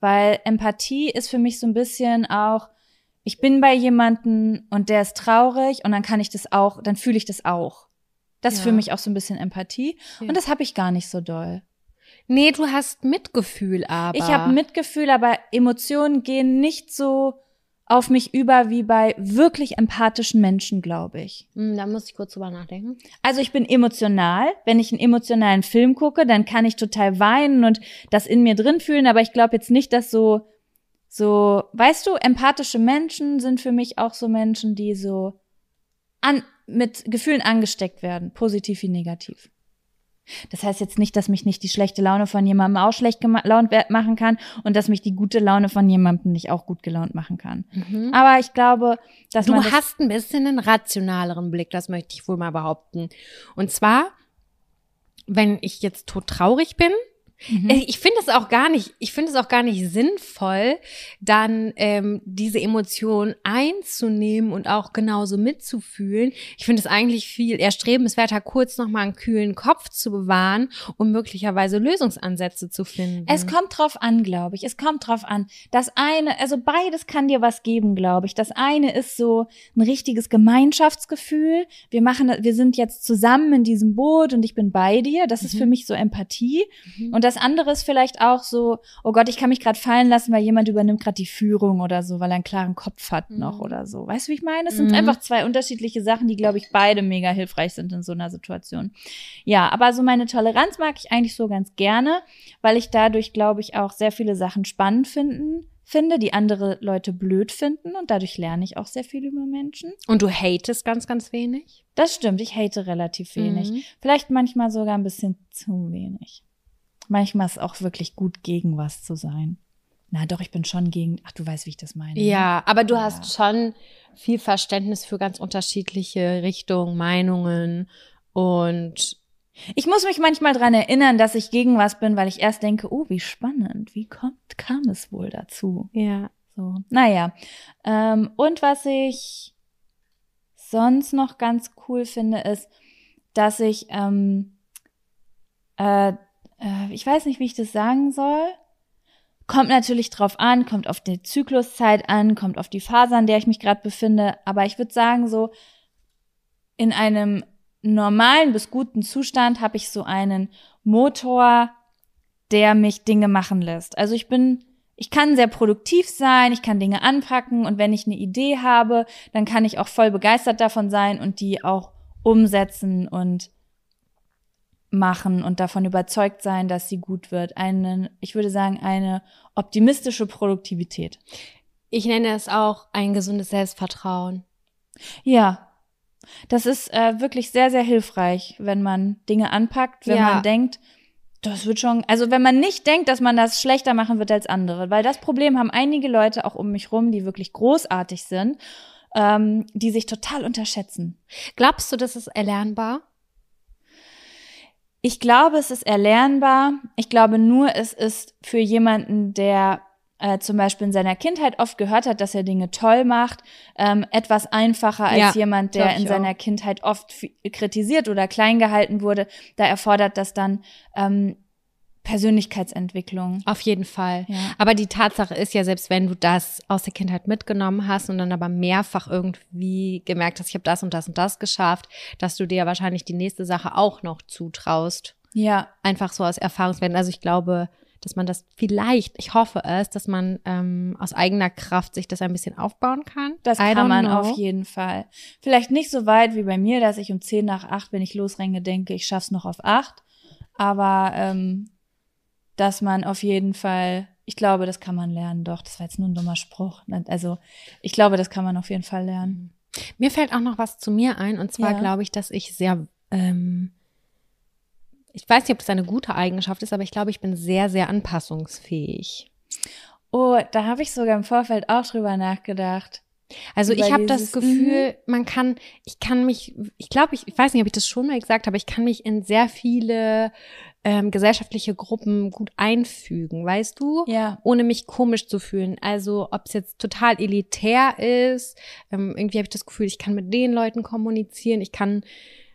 Weil Empathie ist für mich so ein bisschen auch, ich bin bei jemanden und der ist traurig und dann kann ich das auch, dann fühle ich das auch. Das ist Ja. für mich auch so ein bisschen Empathie. Ja. Und das habe ich gar nicht so doll. Nee, du hast Mitgefühl, aber. Ich habe Mitgefühl, aber Emotionen gehen nicht so auf mich über wie bei wirklich empathischen Menschen, glaube ich. Hm, Da muss ich kurz drüber nachdenken. Also ich bin emotional. Wenn ich einen emotionalen Film gucke, dann kann ich total weinen und das in mir drin fühlen, aber ich glaube jetzt nicht, dass so, so, weißt du, empathische Menschen sind für mich auch so Menschen, die so an, mit Gefühlen angesteckt werden, positiv wie negativ. Das heißt jetzt nicht, dass mich nicht die schlechte Laune von jemandem auch schlecht gelaunt machen kann und dass mich die gute Laune von jemandem nicht auch gut gelaunt machen kann. Aber ich glaube, dass Du das hast ein bisschen einen rationaleren Blick, das möchte ich wohl mal behaupten. Und zwar, wenn ich jetzt todtraurig bin, Mhm. äh, ich finde es auch gar nicht, ich finde es auch gar nicht sinnvoll, dann ähm, diese Emotion einzunehmen und auch genauso mitzufühlen. Ich finde es eigentlich viel erstrebenswerter, kurz nochmal einen kühlen Kopf zu bewahren, um möglicherweise Lösungsansätze zu finden. Es kommt drauf an, glaube ich. Es kommt drauf an. Das eine, also beides kann dir was geben, glaube ich. Das eine ist so ein richtiges Gemeinschaftsgefühl. Wir machen, wir sind jetzt zusammen in diesem Boot und ich bin bei dir. Das ist Mhm. für mich so Empathie. Mhm. Und das andere ist vielleicht auch so, oh Gott, ich kann mich gerade fallen lassen, weil jemand übernimmt gerade die Führung oder so, weil er einen klaren Kopf hat noch Mhm. oder so. Weißt du, wie ich meine? Es sind Mhm. einfach zwei unterschiedliche Sachen, die, glaube ich, beide mega hilfreich sind in so einer Situation. Ja, aber so meine Toleranz mag ich eigentlich so ganz gerne, weil ich dadurch, glaube ich, auch sehr viele Sachen spannend finden, finde, die andere Leute blöd finden und dadurch lerne ich auch sehr viel über Menschen. Und du hatest ganz, ganz wenig? Das stimmt, ich hate relativ wenig. Mhm. Vielleicht manchmal sogar ein bisschen zu wenig. Manchmal ist es auch wirklich gut, gegen was zu sein. Na doch, ich bin schon gegen, ach, du weißt, wie ich das meine. ne? Ja, aber du Ja. hast schon viel Verständnis für ganz unterschiedliche Richtungen, Meinungen und Ich muss mich manchmal dran erinnern, dass ich gegen was bin, weil ich erst denke, oh, wie spannend, wie kommt, kam es wohl dazu? ja. So, naja. Ähm, und was ich sonst noch ganz cool finde, ist, dass ich, ähm, äh, äh, ich weiß nicht, wie ich das sagen soll. Kommt natürlich drauf an, kommt auf die Zykluszeit an, kommt auf die Phase, an der ich mich gerade befinde. Aber ich würde sagen, so in einem normalen bis guten Zustand habe ich so einen Motor, der mich Dinge machen lässt. Also ich bin, ich kann sehr produktiv sein, ich kann Dinge anpacken und wenn ich eine Idee habe, dann kann ich auch voll begeistert davon sein und die auch umsetzen und machen und davon überzeugt sein, dass sie gut wird. Eine, ich würde sagen, eine optimistische Produktivität. Ich nenne es auch ein gesundes Selbstvertrauen. Ja. Das ist äh, wirklich sehr, sehr hilfreich, wenn man Dinge anpackt, wenn Ja. man denkt, Das wird schon, also wenn man nicht denkt, dass man das schlechter machen wird als andere, weil das Problem haben einige Leute auch um mich rum, die wirklich großartig sind, ähm, die sich total unterschätzen. Glaubst du, das ist erlernbar? Ich glaube, es ist erlernbar. Ich glaube nur, es ist für jemanden, der äh, zum Beispiel in seiner Kindheit oft gehört hat, dass er Dinge toll macht, ähm, etwas einfacher als Ja, jemand, der in seiner Kindheit oft kritisiert oder klein gehalten wurde. Da erfordert das dann ähm, Persönlichkeitsentwicklung. Auf jeden Fall. Ja. Aber die Tatsache ist ja, selbst wenn du das aus der Kindheit mitgenommen hast und dann aber mehrfach irgendwie gemerkt hast, ich habe das und das und das geschafft, dass du dir wahrscheinlich die nächste Sache auch noch zutraust. Ja, Einfach so aus Erfahrungswerten. Also ich glaube, dass man das vielleicht, ich hoffe es, dass man ähm, aus eigener Kraft sich das ein bisschen aufbauen kann. das I kann man know. auf jeden Fall. Vielleicht nicht so weit wie bei mir, dass ich um 10 nach 8, wenn ich losrenne, denke, ich schaff's noch auf 8. Aber ähm, dass man auf jeden Fall, ich glaube, das kann man lernen. Doch, das war jetzt nur ein dummer Spruch. Also ich glaube, das kann man auf jeden Fall lernen. Mir fällt auch noch was zu mir ein und zwar Ja. glaube ich, dass ich sehr, ähm, ich weiß nicht, ob das eine gute Eigenschaft ist, aber ich glaube, ich bin sehr, sehr anpassungsfähig. Oh, da habe ich sogar im Vorfeld auch drüber nachgedacht. Also Über ich habe das dieses- Gefühl, man kann, ich kann mich, ich glaube, ich, ich weiß nicht, ob ich das schon mal gesagt habe, ich kann mich in sehr viele ähm, gesellschaftliche Gruppen gut einfügen, weißt du? Ja. ohne mich komisch zu fühlen. Also ob es jetzt total elitär ist, ähm, irgendwie habe ich das Gefühl, ich kann mit den Leuten kommunizieren, ich kann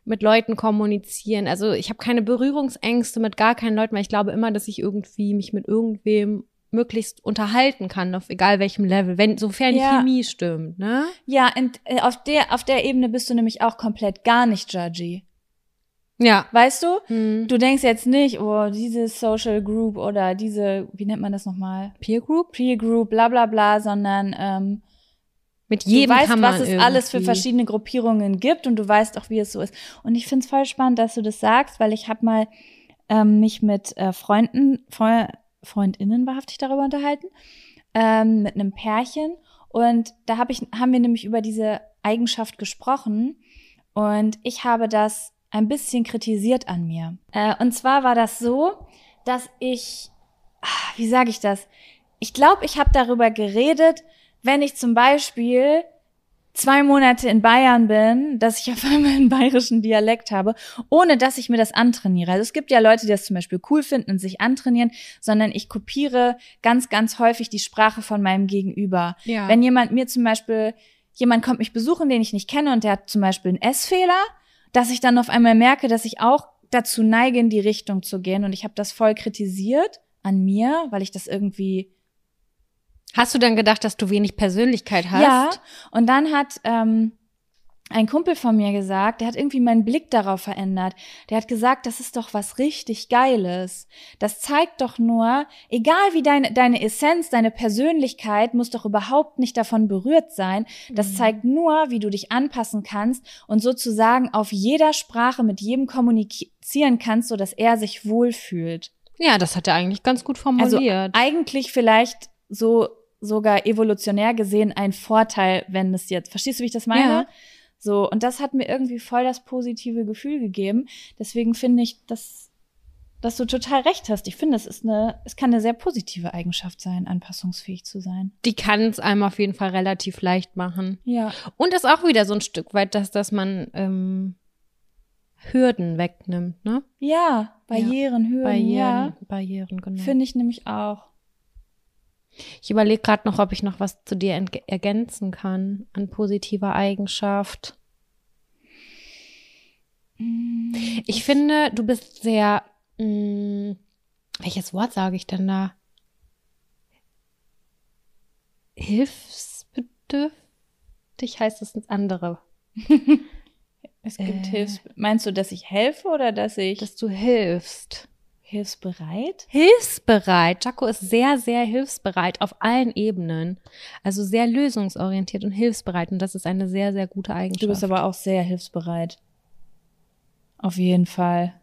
mit Leuten kommunizieren. Also ich habe keine Berührungsängste mit gar keinen Leuten, weil ich glaube immer, dass ich irgendwie mich mit irgendwem möglichst unterhalten kann, auf egal welchem Level, wenn sofern Ja. die Chemie stimmt, ne? Ja, und äh, auf der, auf der Ebene bist du nämlich auch komplett gar nicht judgy. Ja. Weißt du? Hm. Du denkst jetzt nicht, oh, diese Social Group oder diese, wie nennt man das nochmal? Peer Group? Peer Group, bla bla bla, sondern ähm, Mit du jedem weißt, kann man was es alles für irgendwie- verschiedene Gruppierungen gibt und du weißt auch, wie es so ist. Und ich find's voll spannend, dass du das sagst, weil ich habe mal ähm, mich mit äh, Freunden, Freu Freundinnen wahrhaftig darüber unterhalten, ähm, mit einem Pärchen. Und da hab ich, haben wir nämlich über diese Eigenschaft gesprochen. Und ich habe das ein bisschen kritisiert an mir. Äh, und zwar war das so, dass ich, ah, wie sage ich das? Ich glaube, ich habe darüber geredet, wenn ich zum Beispiel zwei Monate in Bayern bin, dass ich auf einmal einen bayerischen Dialekt habe, ohne dass ich mir das antrainiere. Also es gibt ja Leute, die das zum Beispiel cool finden und sich antrainieren, sondern ich kopiere ganz, ganz häufig die Sprache von meinem Gegenüber. Ja. Wenn jemand mir zum Beispiel, jemand kommt mich besuchen, den ich nicht kenne und der hat zum Beispiel einen S-Fehler, dass ich dann auf einmal merke, dass ich auch dazu neige, in die Richtung zu gehen. Und ich habe das voll kritisiert an mir, weil ich das irgendwie Hast du dann gedacht, dass du wenig Persönlichkeit hast? ja, und dann hat ähm, ein Kumpel von mir gesagt, der hat irgendwie meinen Blick darauf verändert. Der hat gesagt, das ist doch was richtig Geiles. Das zeigt doch nur, egal wie deine, deine Essenz, deine Persönlichkeit muss doch überhaupt nicht davon berührt sein. Das zeigt nur, wie du dich anpassen kannst und sozusagen auf jeder Sprache mit jedem kommunizieren kannst, so dass er sich wohlfühlt. Ja, das hat er eigentlich ganz gut Also formuliert. eigentlich vielleicht so sogar evolutionär gesehen ein Vorteil, wenn es jetzt, verstehst du, wie ich das meine? Ja. So, und das hat mir irgendwie voll das positive Gefühl gegeben. Deswegen finde ich, dass, dass du total recht hast. Ich finde, es ist eine, es kann eine sehr positive Eigenschaft sein, anpassungsfähig zu sein. die kann es einem auf jeden Fall relativ leicht machen. Ja. Und ist auch wieder so ein Stück weit, dass, dass man ähm, Hürden wegnimmt, ne? Ja, Barrieren, Hürden, Barrieren, ja. Barrieren, genau. Finde ich nämlich auch. Ich überlege gerade noch, ob ich noch was zu dir ergänzen kann an positiver Eigenschaft. Ich finde, du bist sehr, mh, welches Wort sage ich denn da? Hilfsbedürftig heißt es ins andere. Es gibt Äh. Hilfs, meinst du, dass ich helfe oder dass ich Dass du hilfst. Hilfsbereit? Hilfsbereit. Jaco ist sehr, sehr hilfsbereit auf allen Ebenen. Also sehr lösungsorientiert und hilfsbereit. Und das ist eine sehr, sehr gute Eigenschaft. Du bist aber auch sehr hilfsbereit. Auf jeden Fall.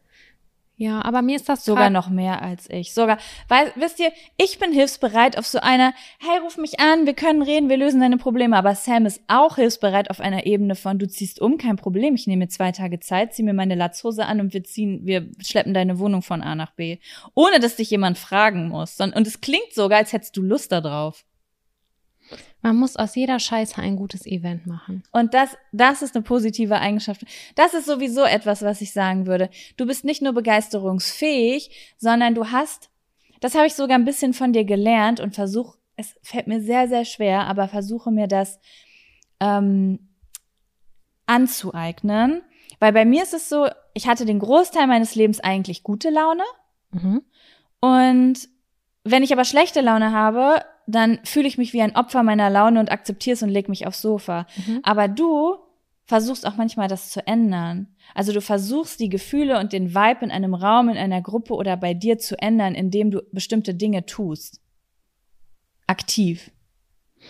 Ja, aber mir ist das Sogar grad- noch mehr als ich. Sogar, weil, wisst ihr, ich bin hilfsbereit auf so einer, hey, ruf mich an, wir können reden, wir lösen deine Probleme. Aber Sam ist auch hilfsbereit auf einer Ebene von, du ziehst um, kein Problem, ich nehme mir zwei Tage Zeit, zieh mir meine Latzhose an und wir ziehen, wir schleppen deine Wohnung von A nach B. Ohne, dass dich jemand fragen muss. Son- Und es klingt sogar, als hättest du Lust darauf. Man muss aus jeder Scheiße ein gutes Event machen. Und das, das ist eine positive Eigenschaft. Das ist sowieso etwas, was ich sagen würde. Du bist nicht nur begeisterungsfähig, sondern du hast, das habe ich sogar ein bisschen von dir gelernt und versuch, es fällt mir sehr, sehr schwer, aber versuche mir das ähm, anzueignen. Weil bei mir ist es so, ich hatte den Großteil meines Lebens eigentlich gute Laune. Mhm. Und wenn ich aber schlechte Laune habe, dann fühle ich mich wie ein Opfer meiner Laune und akzeptiere es und leg mich aufs Sofa. Mhm. Aber du versuchst auch manchmal das zu ändern. Also du versuchst die Gefühle und den Vibe in einem Raum, in einer Gruppe oder bei dir zu ändern, indem du bestimmte Dinge tust. Aktiv.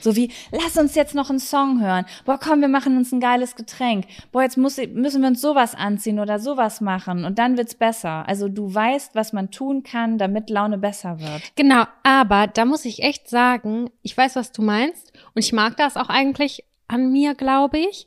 So wie, lass uns jetzt noch einen Song hören. Boah, komm, wir machen uns ein geiles Getränk. Boah, jetzt muss, müssen wir uns sowas anziehen oder sowas machen und dann wird's besser. Also du weißt, was man tun kann, damit Laune besser wird. Genau, aber da muss ich echt sagen, ich weiß, was du meinst und ich mag das auch eigentlich an mir, glaube ich,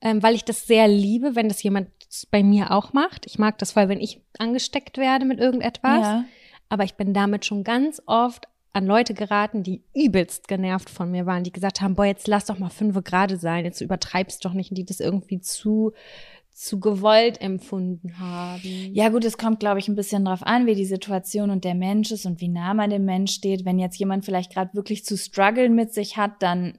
ähm, weil ich das sehr liebe, wenn das jemand bei mir auch macht. Ich mag das, weil wenn ich angesteckt werde mit irgendetwas, Ja. aber ich bin damit schon ganz oft an Leute geraten, die übelst genervt von mir waren, die gesagt haben, boah, jetzt lass doch mal fünf gerade sein, jetzt übertreibst doch nicht, und die das irgendwie zu, zu gewollt empfunden haben. Ja, gut, es kommt, glaube ich, ein bisschen drauf an, wie die Situation und der Mensch ist und wie nah man dem Mensch steht. Wenn jetzt jemand vielleicht gerade wirklich zu strugglen mit sich hat, dann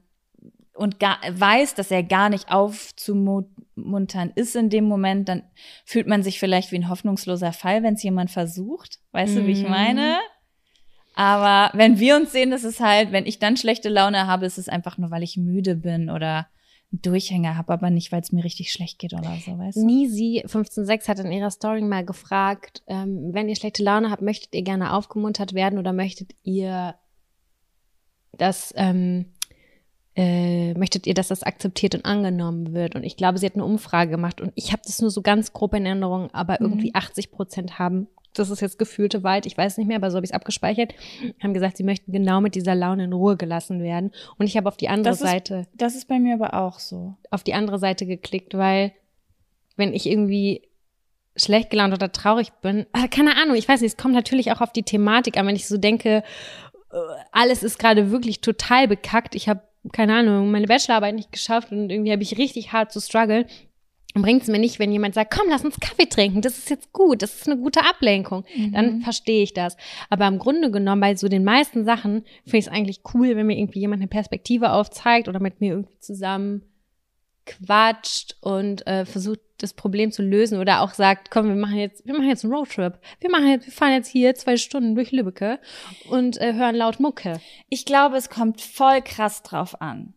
und gar, weiß, dass er gar nicht aufzumuntern ist in dem Moment, dann fühlt man sich vielleicht wie ein hoffnungsloser Fall, wenn es jemand versucht. Weißt du, wie ich Mhm. meine? Aber wenn wir uns sehen, ist es halt, wenn ich dann schlechte Laune habe, ist es einfach nur, weil ich müde bin oder einen Durchhänger habe, aber nicht, weil es mir richtig schlecht geht oder so, weißt du? Nisi 156 hat in ihrer Story mal gefragt, ähm, wenn ihr schlechte Laune habt, möchtet ihr gerne aufgemuntert werden oder möchtet ihr das, ähm, äh, möchtet ihr, dass das akzeptiert und angenommen wird? Und ich glaube, sie hat eine Umfrage gemacht und ich habe das nur so ganz grob in Erinnerung, aber Mhm. irgendwie 80 Prozent haben, das ist jetzt gefühlte Weit, ich weiß nicht mehr, aber so habe ich es abgespeichert, haben gesagt, sie möchten genau mit dieser Laune in Ruhe gelassen werden. Und ich habe auf die andere Das ist- Seite Das ist bei mir aber auch so. auf die andere Seite geklickt, weil wenn ich irgendwie schlecht gelaunt oder traurig bin, ah, keine Ahnung, ich weiß nicht, es kommt natürlich auch auf die Thematik an, wenn ich so denke, äh, alles ist gerade wirklich total bekackt, ich habe keine Ahnung, meine Bachelorarbeit nicht geschafft und irgendwie habe ich richtig hart zu struggle. Bringt es mir nicht, wenn jemand sagt, komm, lass uns Kaffee trinken, das ist jetzt gut, das ist eine gute Ablenkung. Dann verstehe ich das. Aber im Grunde genommen, bei so den meisten Sachen, finde ich es eigentlich cool, wenn mir irgendwie jemand eine Perspektive aufzeigt oder mit mir irgendwie zusammen quatscht und äh, versucht, das Problem zu lösen oder auch sagt, komm, wir machen jetzt, wir machen jetzt einen Roadtrip. Wir machen jetzt, wir fahren jetzt hier zwei Stunden durch Lübbecke und äh, hören laut Mucke. Ich glaube, es kommt voll krass drauf an.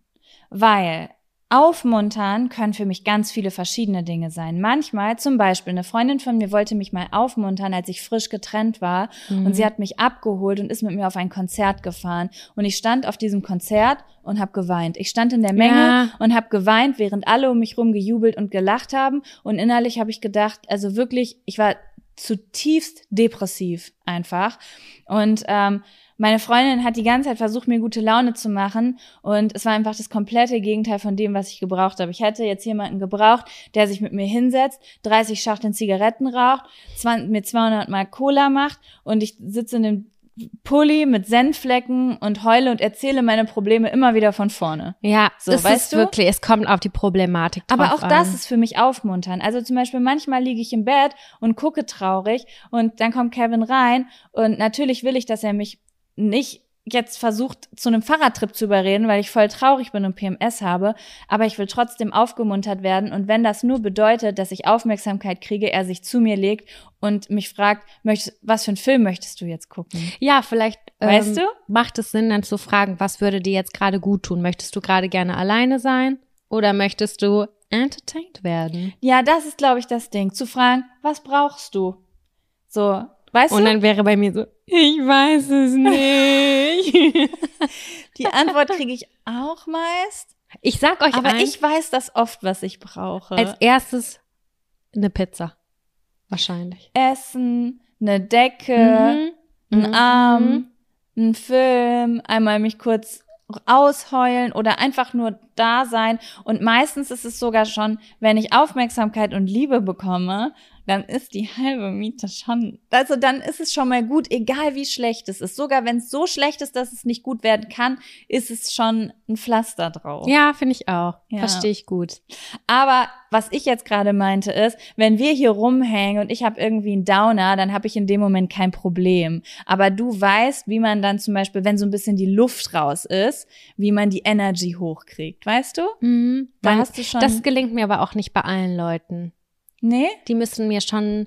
Weil aufmuntern können für mich ganz viele verschiedene Dinge sein. Manchmal, zum Beispiel, eine Freundin von mir wollte mich mal aufmuntern, als ich frisch getrennt war. Und sie hat mich abgeholt und ist mit mir auf ein Konzert gefahren. Und ich stand auf diesem Konzert und habe geweint. Ich stand in der Menge Ja. und habe geweint, während alle um mich rum gejubelt und gelacht haben. Und innerlich habe ich gedacht, also wirklich, ich war zutiefst depressiv einfach. Und ähm, meine Freundin hat die ganze Zeit versucht, mir gute Laune zu machen und es war einfach das komplette Gegenteil von dem, was ich gebraucht habe. Ich hätte jetzt jemanden gebraucht, der sich mit mir hinsetzt, 30 Schachteln Zigaretten raucht, 20, mir 200 Mal Cola macht und ich sitze in dem Pulli mit Senfflecken und heule und erzähle meine Probleme immer wieder von vorne. Ja, So, das weißt ist du? wirklich, es kommt auf die Problematik drauf Aber auch das an. ist für mich aufmunternd. Also zum Beispiel manchmal liege ich im Bett und gucke traurig und dann kommt Kevin rein und natürlich will ich, dass er mich nicht jetzt versucht, zu einem Fahrradtrip zu überreden, weil ich voll traurig bin und PMS habe, aber ich will trotzdem aufgemuntert werden und wenn das nur bedeutet, dass ich Aufmerksamkeit kriege, er sich zu mir legt und mich fragt, möchtest, was für einen Film möchtest du jetzt gucken? Ja, vielleicht Weißt ähm, du? macht es Sinn, dann zu fragen, was würde dir jetzt gerade gut tun? Möchtest du gerade gerne alleine sein oder möchtest du entertained werden? Ja, das ist, glaube ich, das Ding, zu fragen, was brauchst du? So, weißt Und du? dann wäre bei mir so, ich weiß es nicht. Die Antwort kriege ich auch meist. ich sag euch Aber eins, ich weiß das oft, was ich brauche. als erstes eine Pizza. Wahrscheinlich. Essen, eine Decke, Mhm. ein Arm, ein Film, einmal mich kurz ausheulen oder einfach nur da sein. Und meistens ist es sogar schon, wenn ich Aufmerksamkeit und Liebe bekomme, dann ist die halbe Miete schon, also dann ist es schon mal gut, egal wie schlecht es ist. Sogar wenn es so schlecht ist, dass es nicht gut werden kann, ist es schon ein Pflaster drauf. Ja, finde ich auch. Ja. Verstehe ich gut. Aber was ich jetzt gerade meinte ist, wenn wir hier rumhängen und ich habe irgendwie einen Downer, dann habe ich in dem Moment kein Problem. Aber du weißt, wie man dann zum Beispiel, wenn so ein bisschen die Luft raus ist, wie man die Energy hochkriegt, weißt du? Mhm. Da hast du schon. Das gelingt mir aber auch nicht bei allen Leuten. Nee? Die müssen mir schon,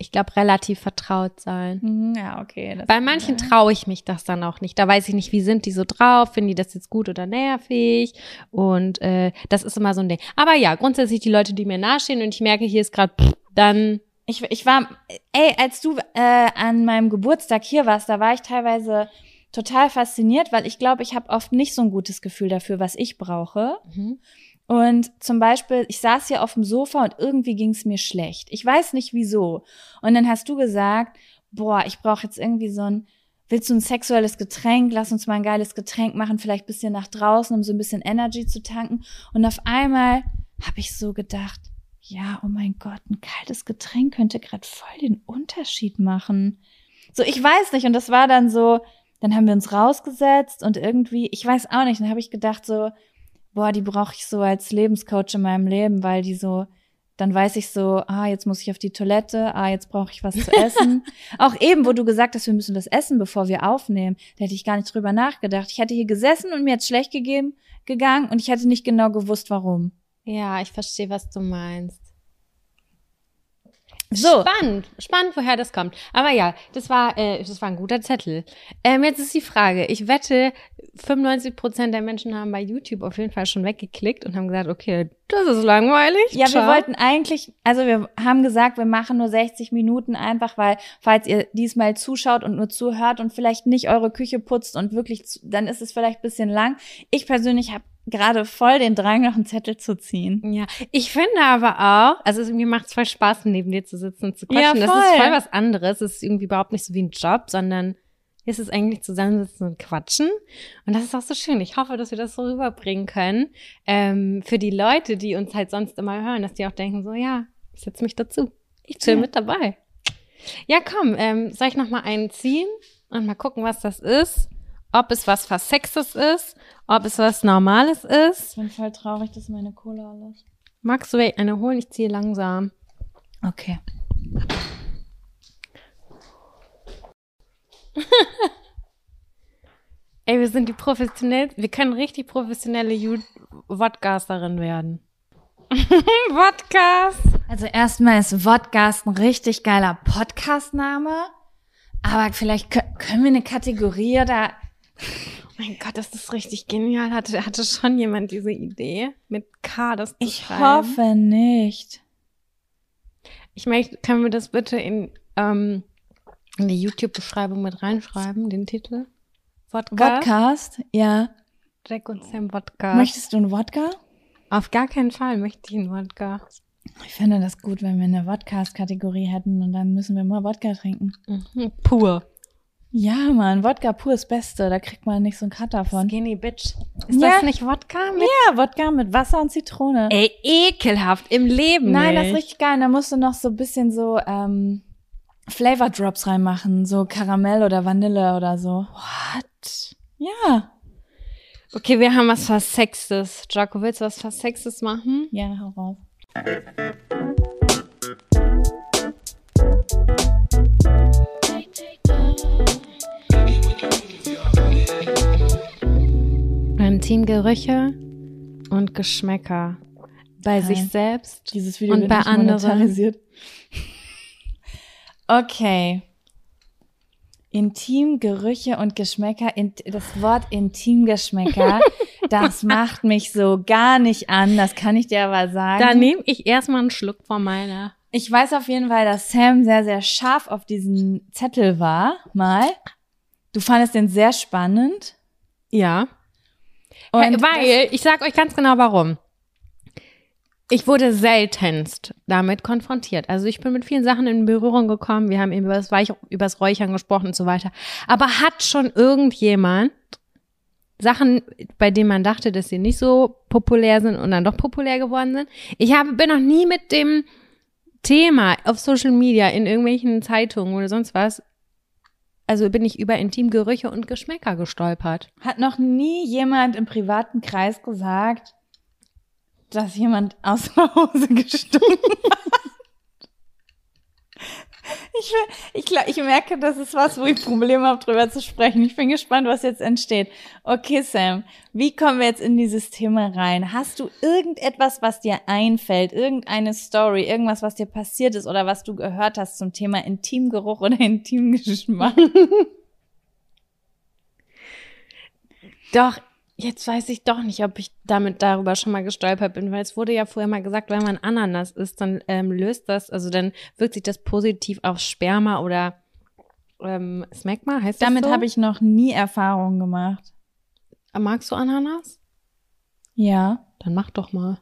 ich glaube, relativ vertraut sein. Mhm, Ja, okay. Bei manchen traue ich mich das dann auch nicht. Da weiß ich nicht, wie sind die so drauf, finden die das jetzt gut oder nervig. Und äh, das ist immer so ein Ding. Aber ja, grundsätzlich die Leute, die mir nahestehen und ich merke, hier ist gerade, dann Ich, ich war, ey, als du äh, an meinem Geburtstag hier warst, da war ich teilweise total fasziniert, weil ich glaube, ich habe oft nicht so ein gutes Gefühl dafür, was ich brauche. mhm. Und zum Beispiel, ich saß hier auf dem Sofa und irgendwie ging es mir schlecht. Ich weiß nicht wieso. Und dann hast du gesagt, boah, ich brauche jetzt irgendwie so ein, willst du ein sexuelles Getränk? Lass uns mal ein geiles Getränk machen, vielleicht bisschen nach draußen, um so ein bisschen Energy zu tanken. Und auf einmal habe ich so gedacht, ja, oh mein Gott, ein kaltes Getränk könnte gerade voll den Unterschied machen. So, ich weiß nicht. Und das war dann so, dann haben wir uns rausgesetzt und irgendwie, ich weiß auch nicht, dann habe ich gedacht so, boah, die brauche ich so als Lebenscoach in meinem Leben, weil die so, dann weiß ich so, ah, jetzt muss ich auf die Toilette, ah, jetzt brauche ich was zu essen. Auch eben, wo du gesagt hast, wir müssen was essen, bevor wir aufnehmen, da hätte ich gar nicht drüber nachgedacht. Ich hätte hier gesessen und mir jetzt schlecht gegeben, gegangen und ich hätte nicht genau gewusst, warum. ja, ich verstehe, was du meinst. So. Spannend, spannend, woher das kommt. Aber ja, das war, äh, das war ein guter Zettel. Ähm, jetzt ist die Frage. Ich wette, 95 Prozent der Menschen haben bei YouTube auf jeden Fall schon weggeklickt und haben gesagt, okay, das ist langweilig. Ja, wir Ciao. wollten eigentlich, also wir haben gesagt, wir machen nur 60 Minuten einfach, weil falls ihr diesmal zuschaut und nur zuhört und vielleicht nicht eure Küche putzt und wirklich, dann ist es vielleicht ein bisschen lang. Ich persönlich habe gerade voll den Drang, noch einen Zettel zu ziehen. Ja, ich finde aber auch, also mir macht es voll Spaß, neben dir zu sitzen und zu Ja, quatschen. das voll. ist voll was anderes. Es ist irgendwie überhaupt nicht so wie ein Job, sondern ist es eigentlich zusammensitzen und quatschen. Und das ist auch so schön. Ich hoffe, dass wir das so rüberbringen können. Ähm, für die Leute, die uns halt sonst immer hören, dass die auch denken, so, ja, ich setze mich dazu. Ich chill Ja. mit dabei. Ja, komm, ähm, soll ich noch mal einen ziehen und mal gucken, was das ist? Ob es was Versextes ist, ob es was Normales ist. Ich bin voll traurig, dass meine Cola alles. Magst du eine holen? Ich ziehe langsam. Okay. Ey, wir sind die professionell, wir können richtig professionelle Podcasterin werden. Podcast. Also erstmal ist Vodcast ein richtig geiler Podcast-Name. Aber vielleicht kö- können wir eine Kategorie oder Oh mein Gott, das ist richtig genial. Hatte, hatte schon jemand diese Idee mit K, das zu ich schreiben? hoffe nicht. Ich möchte, können wir das bitte in, ähm, in die YouTube-Beschreibung mit reinschreiben, den Titel? Wodka. Vodcast? Ja. Jack und Sam Wodka. Möchtest du einen Wodka? Auf gar keinen Fall möchte ich einen Wodka. Ich finde das gut, wenn wir eine Vodcast-Kategorie hätten und dann müssen wir mal Wodka trinken. Mhm. Pur. Ja, Mann, Wodka pur ist Beste. Da kriegt man nicht so einen Kater von. Skinny Bitch. Ist Ja. das nicht Wodka mit Ja, Wodka mit Wasser und Zitrone. Ey, ekelhaft im Leben. Nein, das nicht. ist richtig geil. Da musst du noch so ein bisschen so ähm, Flavor Drops reinmachen. So Karamell oder Vanille oder so. What? Ja. Okay, wir haben was Versextes. Jaco, willst du was Versextes machen? Ja, hau raus. Intimgerüche und Geschmäcker. Bei Geil. sich selbst. Dieses Video Und bei anderen? Okay. Intimgerüche und Geschmäcker. In, das Wort Intimgeschmäcker, das macht mich so gar nicht an. Das kann ich dir aber sagen. Da nehme ich erstmal einen Schluck von meiner. Ich weiß auf jeden Fall, dass Sam sehr, sehr scharf auf diesen Zettel war, mal. Du fandest den sehr spannend. Ja. Und Weil, ich sag euch ganz genau warum. Ich wurde seltenst damit konfrontiert. Also ich bin mit vielen Sachen in Berührung gekommen. Wir haben eben über das, Weich über das Räuchern gesprochen und so weiter. Aber hat schon irgendjemand Sachen, bei denen man dachte, dass sie nicht so populär sind und dann doch populär geworden sind? Ich habe, bin noch nie mit dem Thema auf Social Media, in irgendwelchen Zeitungen oder sonst was, also bin ich über Intimgerüche und Geschmäcker gestolpert. Hat noch nie jemand im privaten Kreis gesagt, dass jemand aus der Hose gestunken hat? Ich, ich, ich merke, das ist was, wo ich Probleme habe, drüber zu sprechen. Ich bin gespannt, was jetzt entsteht. Okay, Sam, wie kommen wir jetzt in dieses Thema rein? Hast du irgendetwas, was dir einfällt? Irgendeine Story? Irgendwas, was dir passiert ist oder was du gehört hast zum Thema Intimgeruch oder Intimgeschmack? Doch, jetzt weiß ich doch nicht, ob ich damit darüber schon mal gestolpert bin, weil es wurde ja vorher mal gesagt, wenn man Ananas isst, dann ähm, löst das, also dann wirkt sich das positiv auf Sperma oder ähm, Smegma, heißt das Damit so? habe ich noch nie Erfahrungen gemacht. Magst du Ananas? Ja. Dann mach doch mal.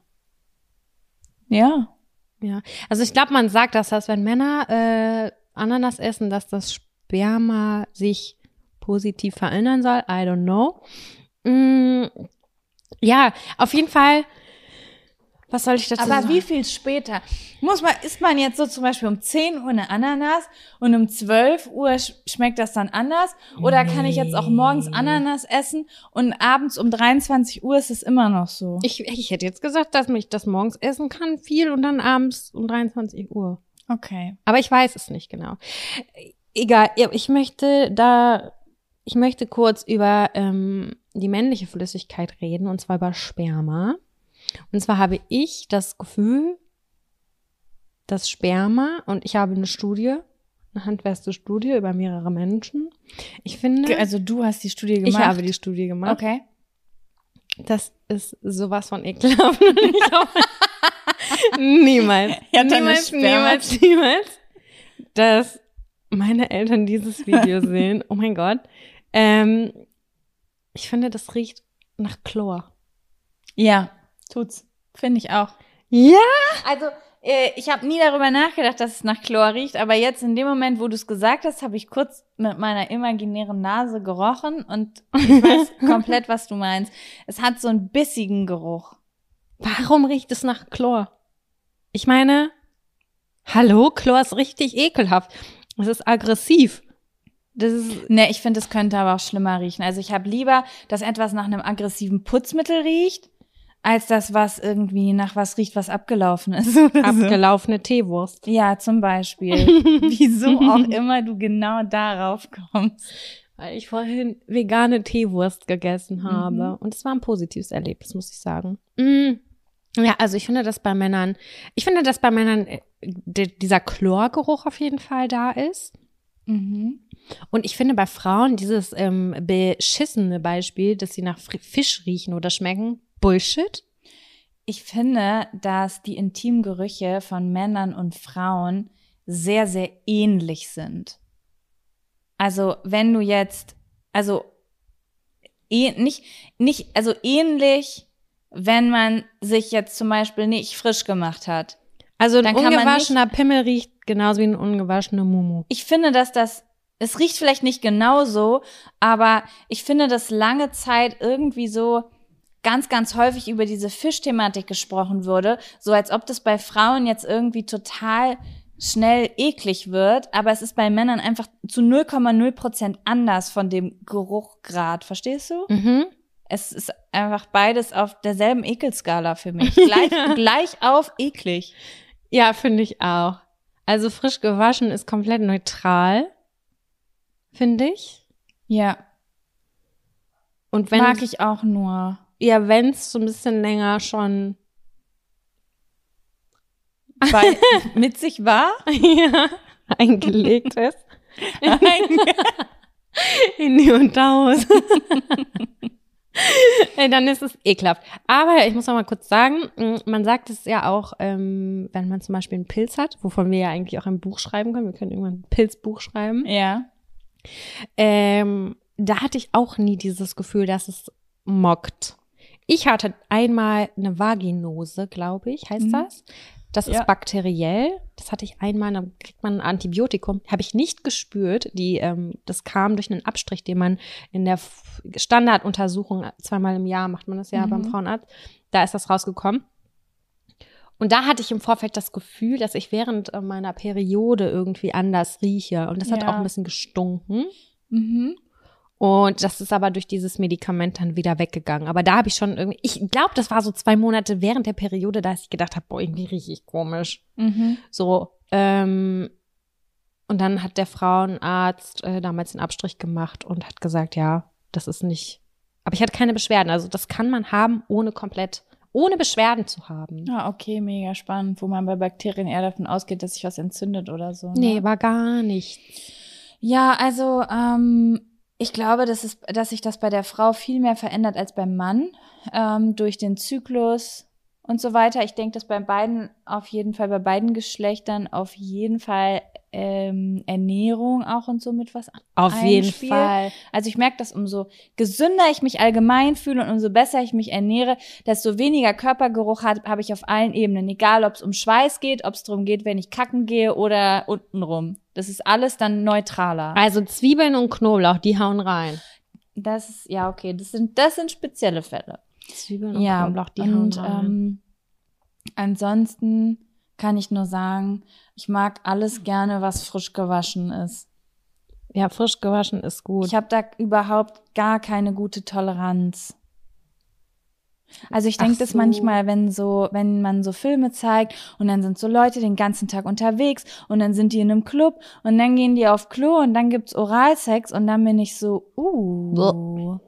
Ja. Ja, also ich glaube, man sagt, dass das, wenn Männer äh, Ananas essen, dass das Sperma sich positiv verändern soll. I don't know. Mm, ja, auf jeden Fall. Was soll ich dazu Aber sagen? wie viel später? Muss man, isst man jetzt so zum Beispiel um 10 Uhr eine Ananas und um 12 Uhr sch schmeckt das dann anders? Oder kann ich jetzt auch morgens Ananas essen und abends um 23 Uhr ist es immer noch so? Ich, ich hätte jetzt gesagt, dass ich das morgens essen kann, viel und dann abends um 23 Uhr. Okay. Aber ich weiß es nicht genau. Egal, ich möchte da, ich möchte kurz über ähm, die männliche Flüssigkeit reden, und zwar über Sperma. Und zwar habe ich das Gefühl, dass Sperma, und ich habe eine Studie, eine handfeste Studie über mehrere Menschen. Ich finde, Also du hast die Studie gemacht. ich habe die Studie gemacht. Okay. Das ist sowas von ekelhaft. Niemals, Ja, niemals, niemals, niemals, dass meine Eltern dieses Video sehen. Oh mein Gott. Ähm, ich finde, das riecht nach Chlor. Ja, tut's. Finde ich auch. Ja? Also, äh, ich habe nie darüber nachgedacht, dass es nach Chlor riecht, aber jetzt in dem Moment, wo du es gesagt hast, habe ich kurz mit meiner imaginären Nase gerochen und ich weiß komplett, was du meinst. Es hat so einen bissigen Geruch. Warum riecht es nach Chlor? Ich meine, hallo, Chlor ist richtig ekelhaft. Es ist aggressiv. Das ist, Ne, ich finde, es könnte aber auch schlimmer riechen. Also ich habe lieber, dass etwas nach einem aggressiven Putzmittel riecht, als das, was irgendwie nach was riecht, was abgelaufen ist. so. abgelaufene Teewurst. Ja, zum Beispiel. Wieso auch immer du genau darauf kommst. Weil ich vorhin vegane Teewurst gegessen habe. Und es war ein positives Erlebnis, muss ich sagen. Mm. Ja, also ich finde, dass bei Männern, ich finde, dass bei Männern äh, di- dieser Chlorgeruch auf jeden Fall da ist. Mhm. Und ich finde bei Frauen dieses ähm, beschissene Beispiel, dass sie nach Fisch riechen oder schmecken, Bullshit. Ich finde, dass die Intimgerüche von Männern und Frauen sehr, sehr ähnlich sind. Also, wenn du jetzt, also, eh, nicht, nicht, also ähnlich, wenn man sich jetzt zum Beispiel nicht frisch gemacht hat. Also ein ungewaschener Pimmel riecht genauso wie ein ungewaschener Mumu. Ich finde, dass das, es riecht vielleicht nicht genauso, aber ich finde, dass lange Zeit irgendwie so ganz, ganz häufig über diese Fischthematik gesprochen wurde, so als ob das bei Frauen jetzt irgendwie total schnell eklig wird, aber es ist bei Männern einfach zu 0,0 Prozent anders von dem Geruchgrad, verstehst du? Mhm. Es ist einfach beides auf derselben Ekelskala für mich. Gleich, gleich auf eklig. Ja, finde ich auch. Also frisch gewaschen ist komplett neutral, finde ich. Ja, Und wenn mag ich auch nur. ja, wenn es so ein bisschen länger schon Weil mit sich war? ja, eingelegt ist in die Unterhose, dann ist es ekelhaft. Aber ich muss noch mal kurz sagen, mh, man sagt es ja auch, ähm, wenn man zum Beispiel einen Pilz hat, wovon wir ja eigentlich auch ein Buch schreiben können. Wir können irgendwann ein Pilzbuch schreiben. Ja. Ähm, da hatte ich auch nie dieses Gefühl, dass es mockt. ich hatte einmal eine Vaginose, glaube ich, heißt Mhm. das. Das Ja. ist bakteriell. Das hatte ich einmal, dann kriegt man ein Antibiotikum. Habe ich nicht gespürt. Die, ähm, das kam durch einen Abstrich, den man in der Standarduntersuchung zweimal im Jahr macht man das ja Mhm. beim Frauenarzt. Da ist das rausgekommen. Und da hatte ich im Vorfeld das Gefühl, dass ich während äh, meiner Periode irgendwie anders rieche. Und das hat Ja. auch ein bisschen gestunken. Mhm. Und das ist aber durch dieses Medikament dann wieder weggegangen. Aber da habe ich schon irgendwie, ich glaube, das war so zwei Monate während der Periode, da ich gedacht habe, boah, irgendwie rieche ich komisch. Mhm. So, ähm, und dann hat der Frauenarzt äh, damals den Abstrich gemacht und hat gesagt, ja, das ist nicht. Aber ich hatte keine Beschwerden. Also das kann man haben, ohne komplett, ohne Beschwerden zu haben. Ja, okay, mega spannend, wo man bei Bakterien eher davon ausgeht, dass sich was entzündet oder so. Ne? Nee, war gar nichts. Ja, also ähm, ich glaube, dass, es, dass sich das bei der Frau viel mehr verändert als beim Mann ähm, durch den Zyklus und so weiter. Ich denke, dass bei beiden auf jeden Fall, bei beiden Geschlechtern auf jeden Fall ähm, Ernährung auch und so mit was Auf jeden einspielt. Fall. Also ich merke, dass umso gesünder ich mich allgemein fühle und umso besser ich mich ernähre, desto weniger Körpergeruch habe hab ich auf allen Ebenen. Egal, ob es um Schweiß geht, ob es darum geht, wenn ich kacken gehe oder untenrum. Das ist alles dann neutraler. Also Zwiebeln und Knoblauch, die hauen rein. Das ist, ja, okay, das sind, das sind spezielle Fälle. Zwiebeln und Ja, Knoblauch, die hauen und rein. ähm, ansonsten kann ich nur sagen, ich mag alles gerne, was frisch gewaschen ist. ja, frisch gewaschen ist gut. Ich habe da überhaupt gar keine gute Toleranz. Also ich denke das so. manchmal, wenn so, wenn man so Filme zeigt und dann sind so Leute den ganzen Tag unterwegs und dann sind die in einem Club und dann gehen die auf Klo und dann gibt's Oralsex und dann bin ich so, uh.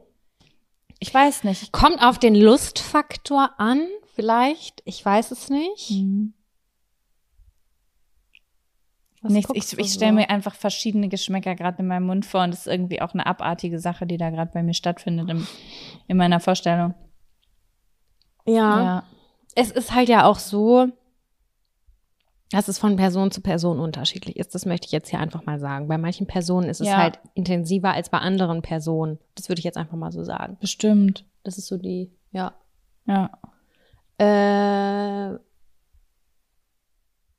Ich weiß nicht. Kommt auf den Lustfaktor an, vielleicht. Ich weiß es nicht. Hm. Was Nichts. Ich, ich stelle so? mir einfach verschiedene Geschmäcker gerade in meinem Mund vor und das ist irgendwie auch eine abartige Sache, die da gerade bei mir stattfindet im, in meiner Vorstellung. Ja. Ja. Es ist halt ja auch so, dass es von Person zu Person unterschiedlich ist. Das möchte ich jetzt hier einfach mal sagen. Bei manchen Personen ist es Ja. halt intensiver als bei anderen Personen. Das würde ich jetzt einfach mal so sagen. Bestimmt. Das ist so die, ja. Ja. Äh,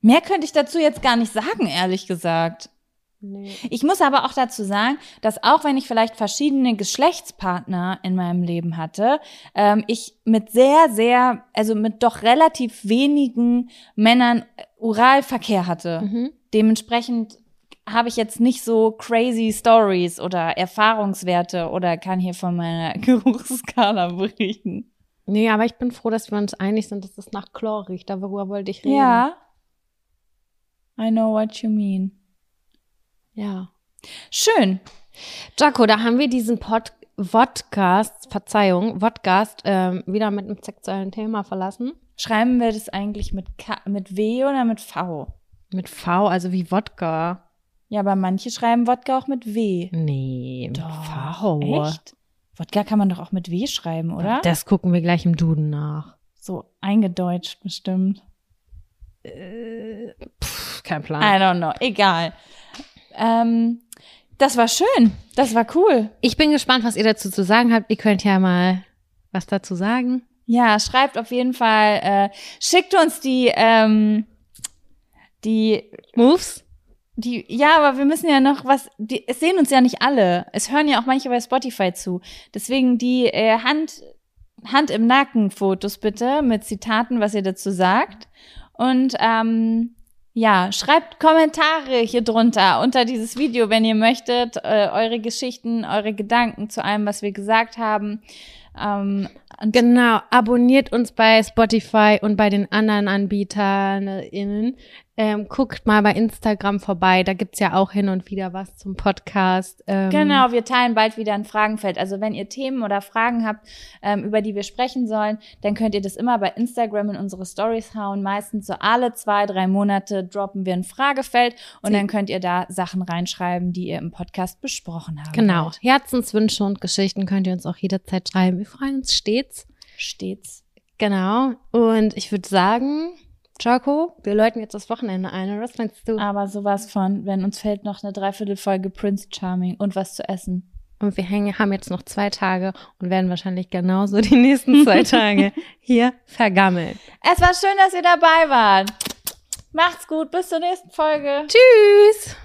Mehr könnte ich dazu jetzt gar nicht sagen, ehrlich gesagt. nee. Ich muss aber auch dazu sagen, dass auch wenn ich vielleicht verschiedene Geschlechtspartner in meinem Leben hatte, ähm, ich mit sehr, sehr, also mit doch relativ wenigen Männern äh, Oralverkehr hatte. Mhm. Dementsprechend habe ich jetzt nicht so crazy Stories oder Erfahrungswerte oder kann hier von meiner Geruchsskala berichten. Nee, aber ich bin froh, dass wir uns einig sind, dass es nach Chlor riecht. Darüber wollte ich reden. Ja. I know what you mean. Ja. Schön. Jaco, da haben wir diesen Pod Vodcast, Verzeihung, Vodcast, ähm, wieder mit einem sexuellen Thema verlassen. Schreiben wir das eigentlich mit, K mit W oder mit V? Mit V, also wie Wodka. Ja, aber manche schreiben Wodka auch mit W. Nee, mit V. Echt? Wodka kann man doch auch mit W schreiben, oder? Das gucken wir gleich im Duden nach. so eingedeutscht bestimmt. Pff, kein Plan. I don't know. Egal. Ähm, das war schön. Das war cool. Ich bin gespannt, was ihr dazu zu sagen habt. Ihr könnt ja mal was dazu sagen. Ja, schreibt auf jeden Fall, äh, schickt uns die, ähm, die, Moves? die, ja, aber wir müssen ja noch was, die, es sehen uns ja nicht alle. Es hören ja auch manche bei Spotify zu. Deswegen die äh, Hand, Hand im Nacken Fotos bitte mit Zitaten, was ihr dazu sagt. Und ähm, ja, schreibt Kommentare hier drunter unter dieses Video, wenn ihr möchtet, äh, eure Geschichten, eure Gedanken zu allem, was wir gesagt haben. Ähm, Genau, abonniert uns bei Spotify und bei den anderen AnbieterInnen. Ähm, guckt mal bei Instagram vorbei, da gibt's ja auch hin und wieder was zum Podcast. Ähm, Genau, wir teilen bald wieder ein Fragenfeld. Also wenn ihr Themen oder Fragen habt, ähm, über die wir sprechen sollen, dann könnt ihr das immer bei Instagram in unsere Stories hauen. Meistens so alle zwei, drei Monate droppen wir ein Fragefeld und Sie- dann könnt ihr da Sachen reinschreiben, die ihr im Podcast besprochen habt. Genau, Herzenswünsche und Geschichten könnt ihr uns auch jederzeit schreiben. Wir freuen uns stets. Stets. Genau, und ich würde sagen, Jaco, wir läuten jetzt das Wochenende ein, oder was meinst du? Aber sowas von, wenn uns fällt noch eine Dreiviertelfolge Prince Charming und was zu essen. Und wir hängen, haben jetzt noch zwei Tage und werden wahrscheinlich genauso die nächsten zwei Tage hier vergammeln. Es war schön, dass ihr dabei wart. Macht's gut, bis zur nächsten Folge. Tschüss!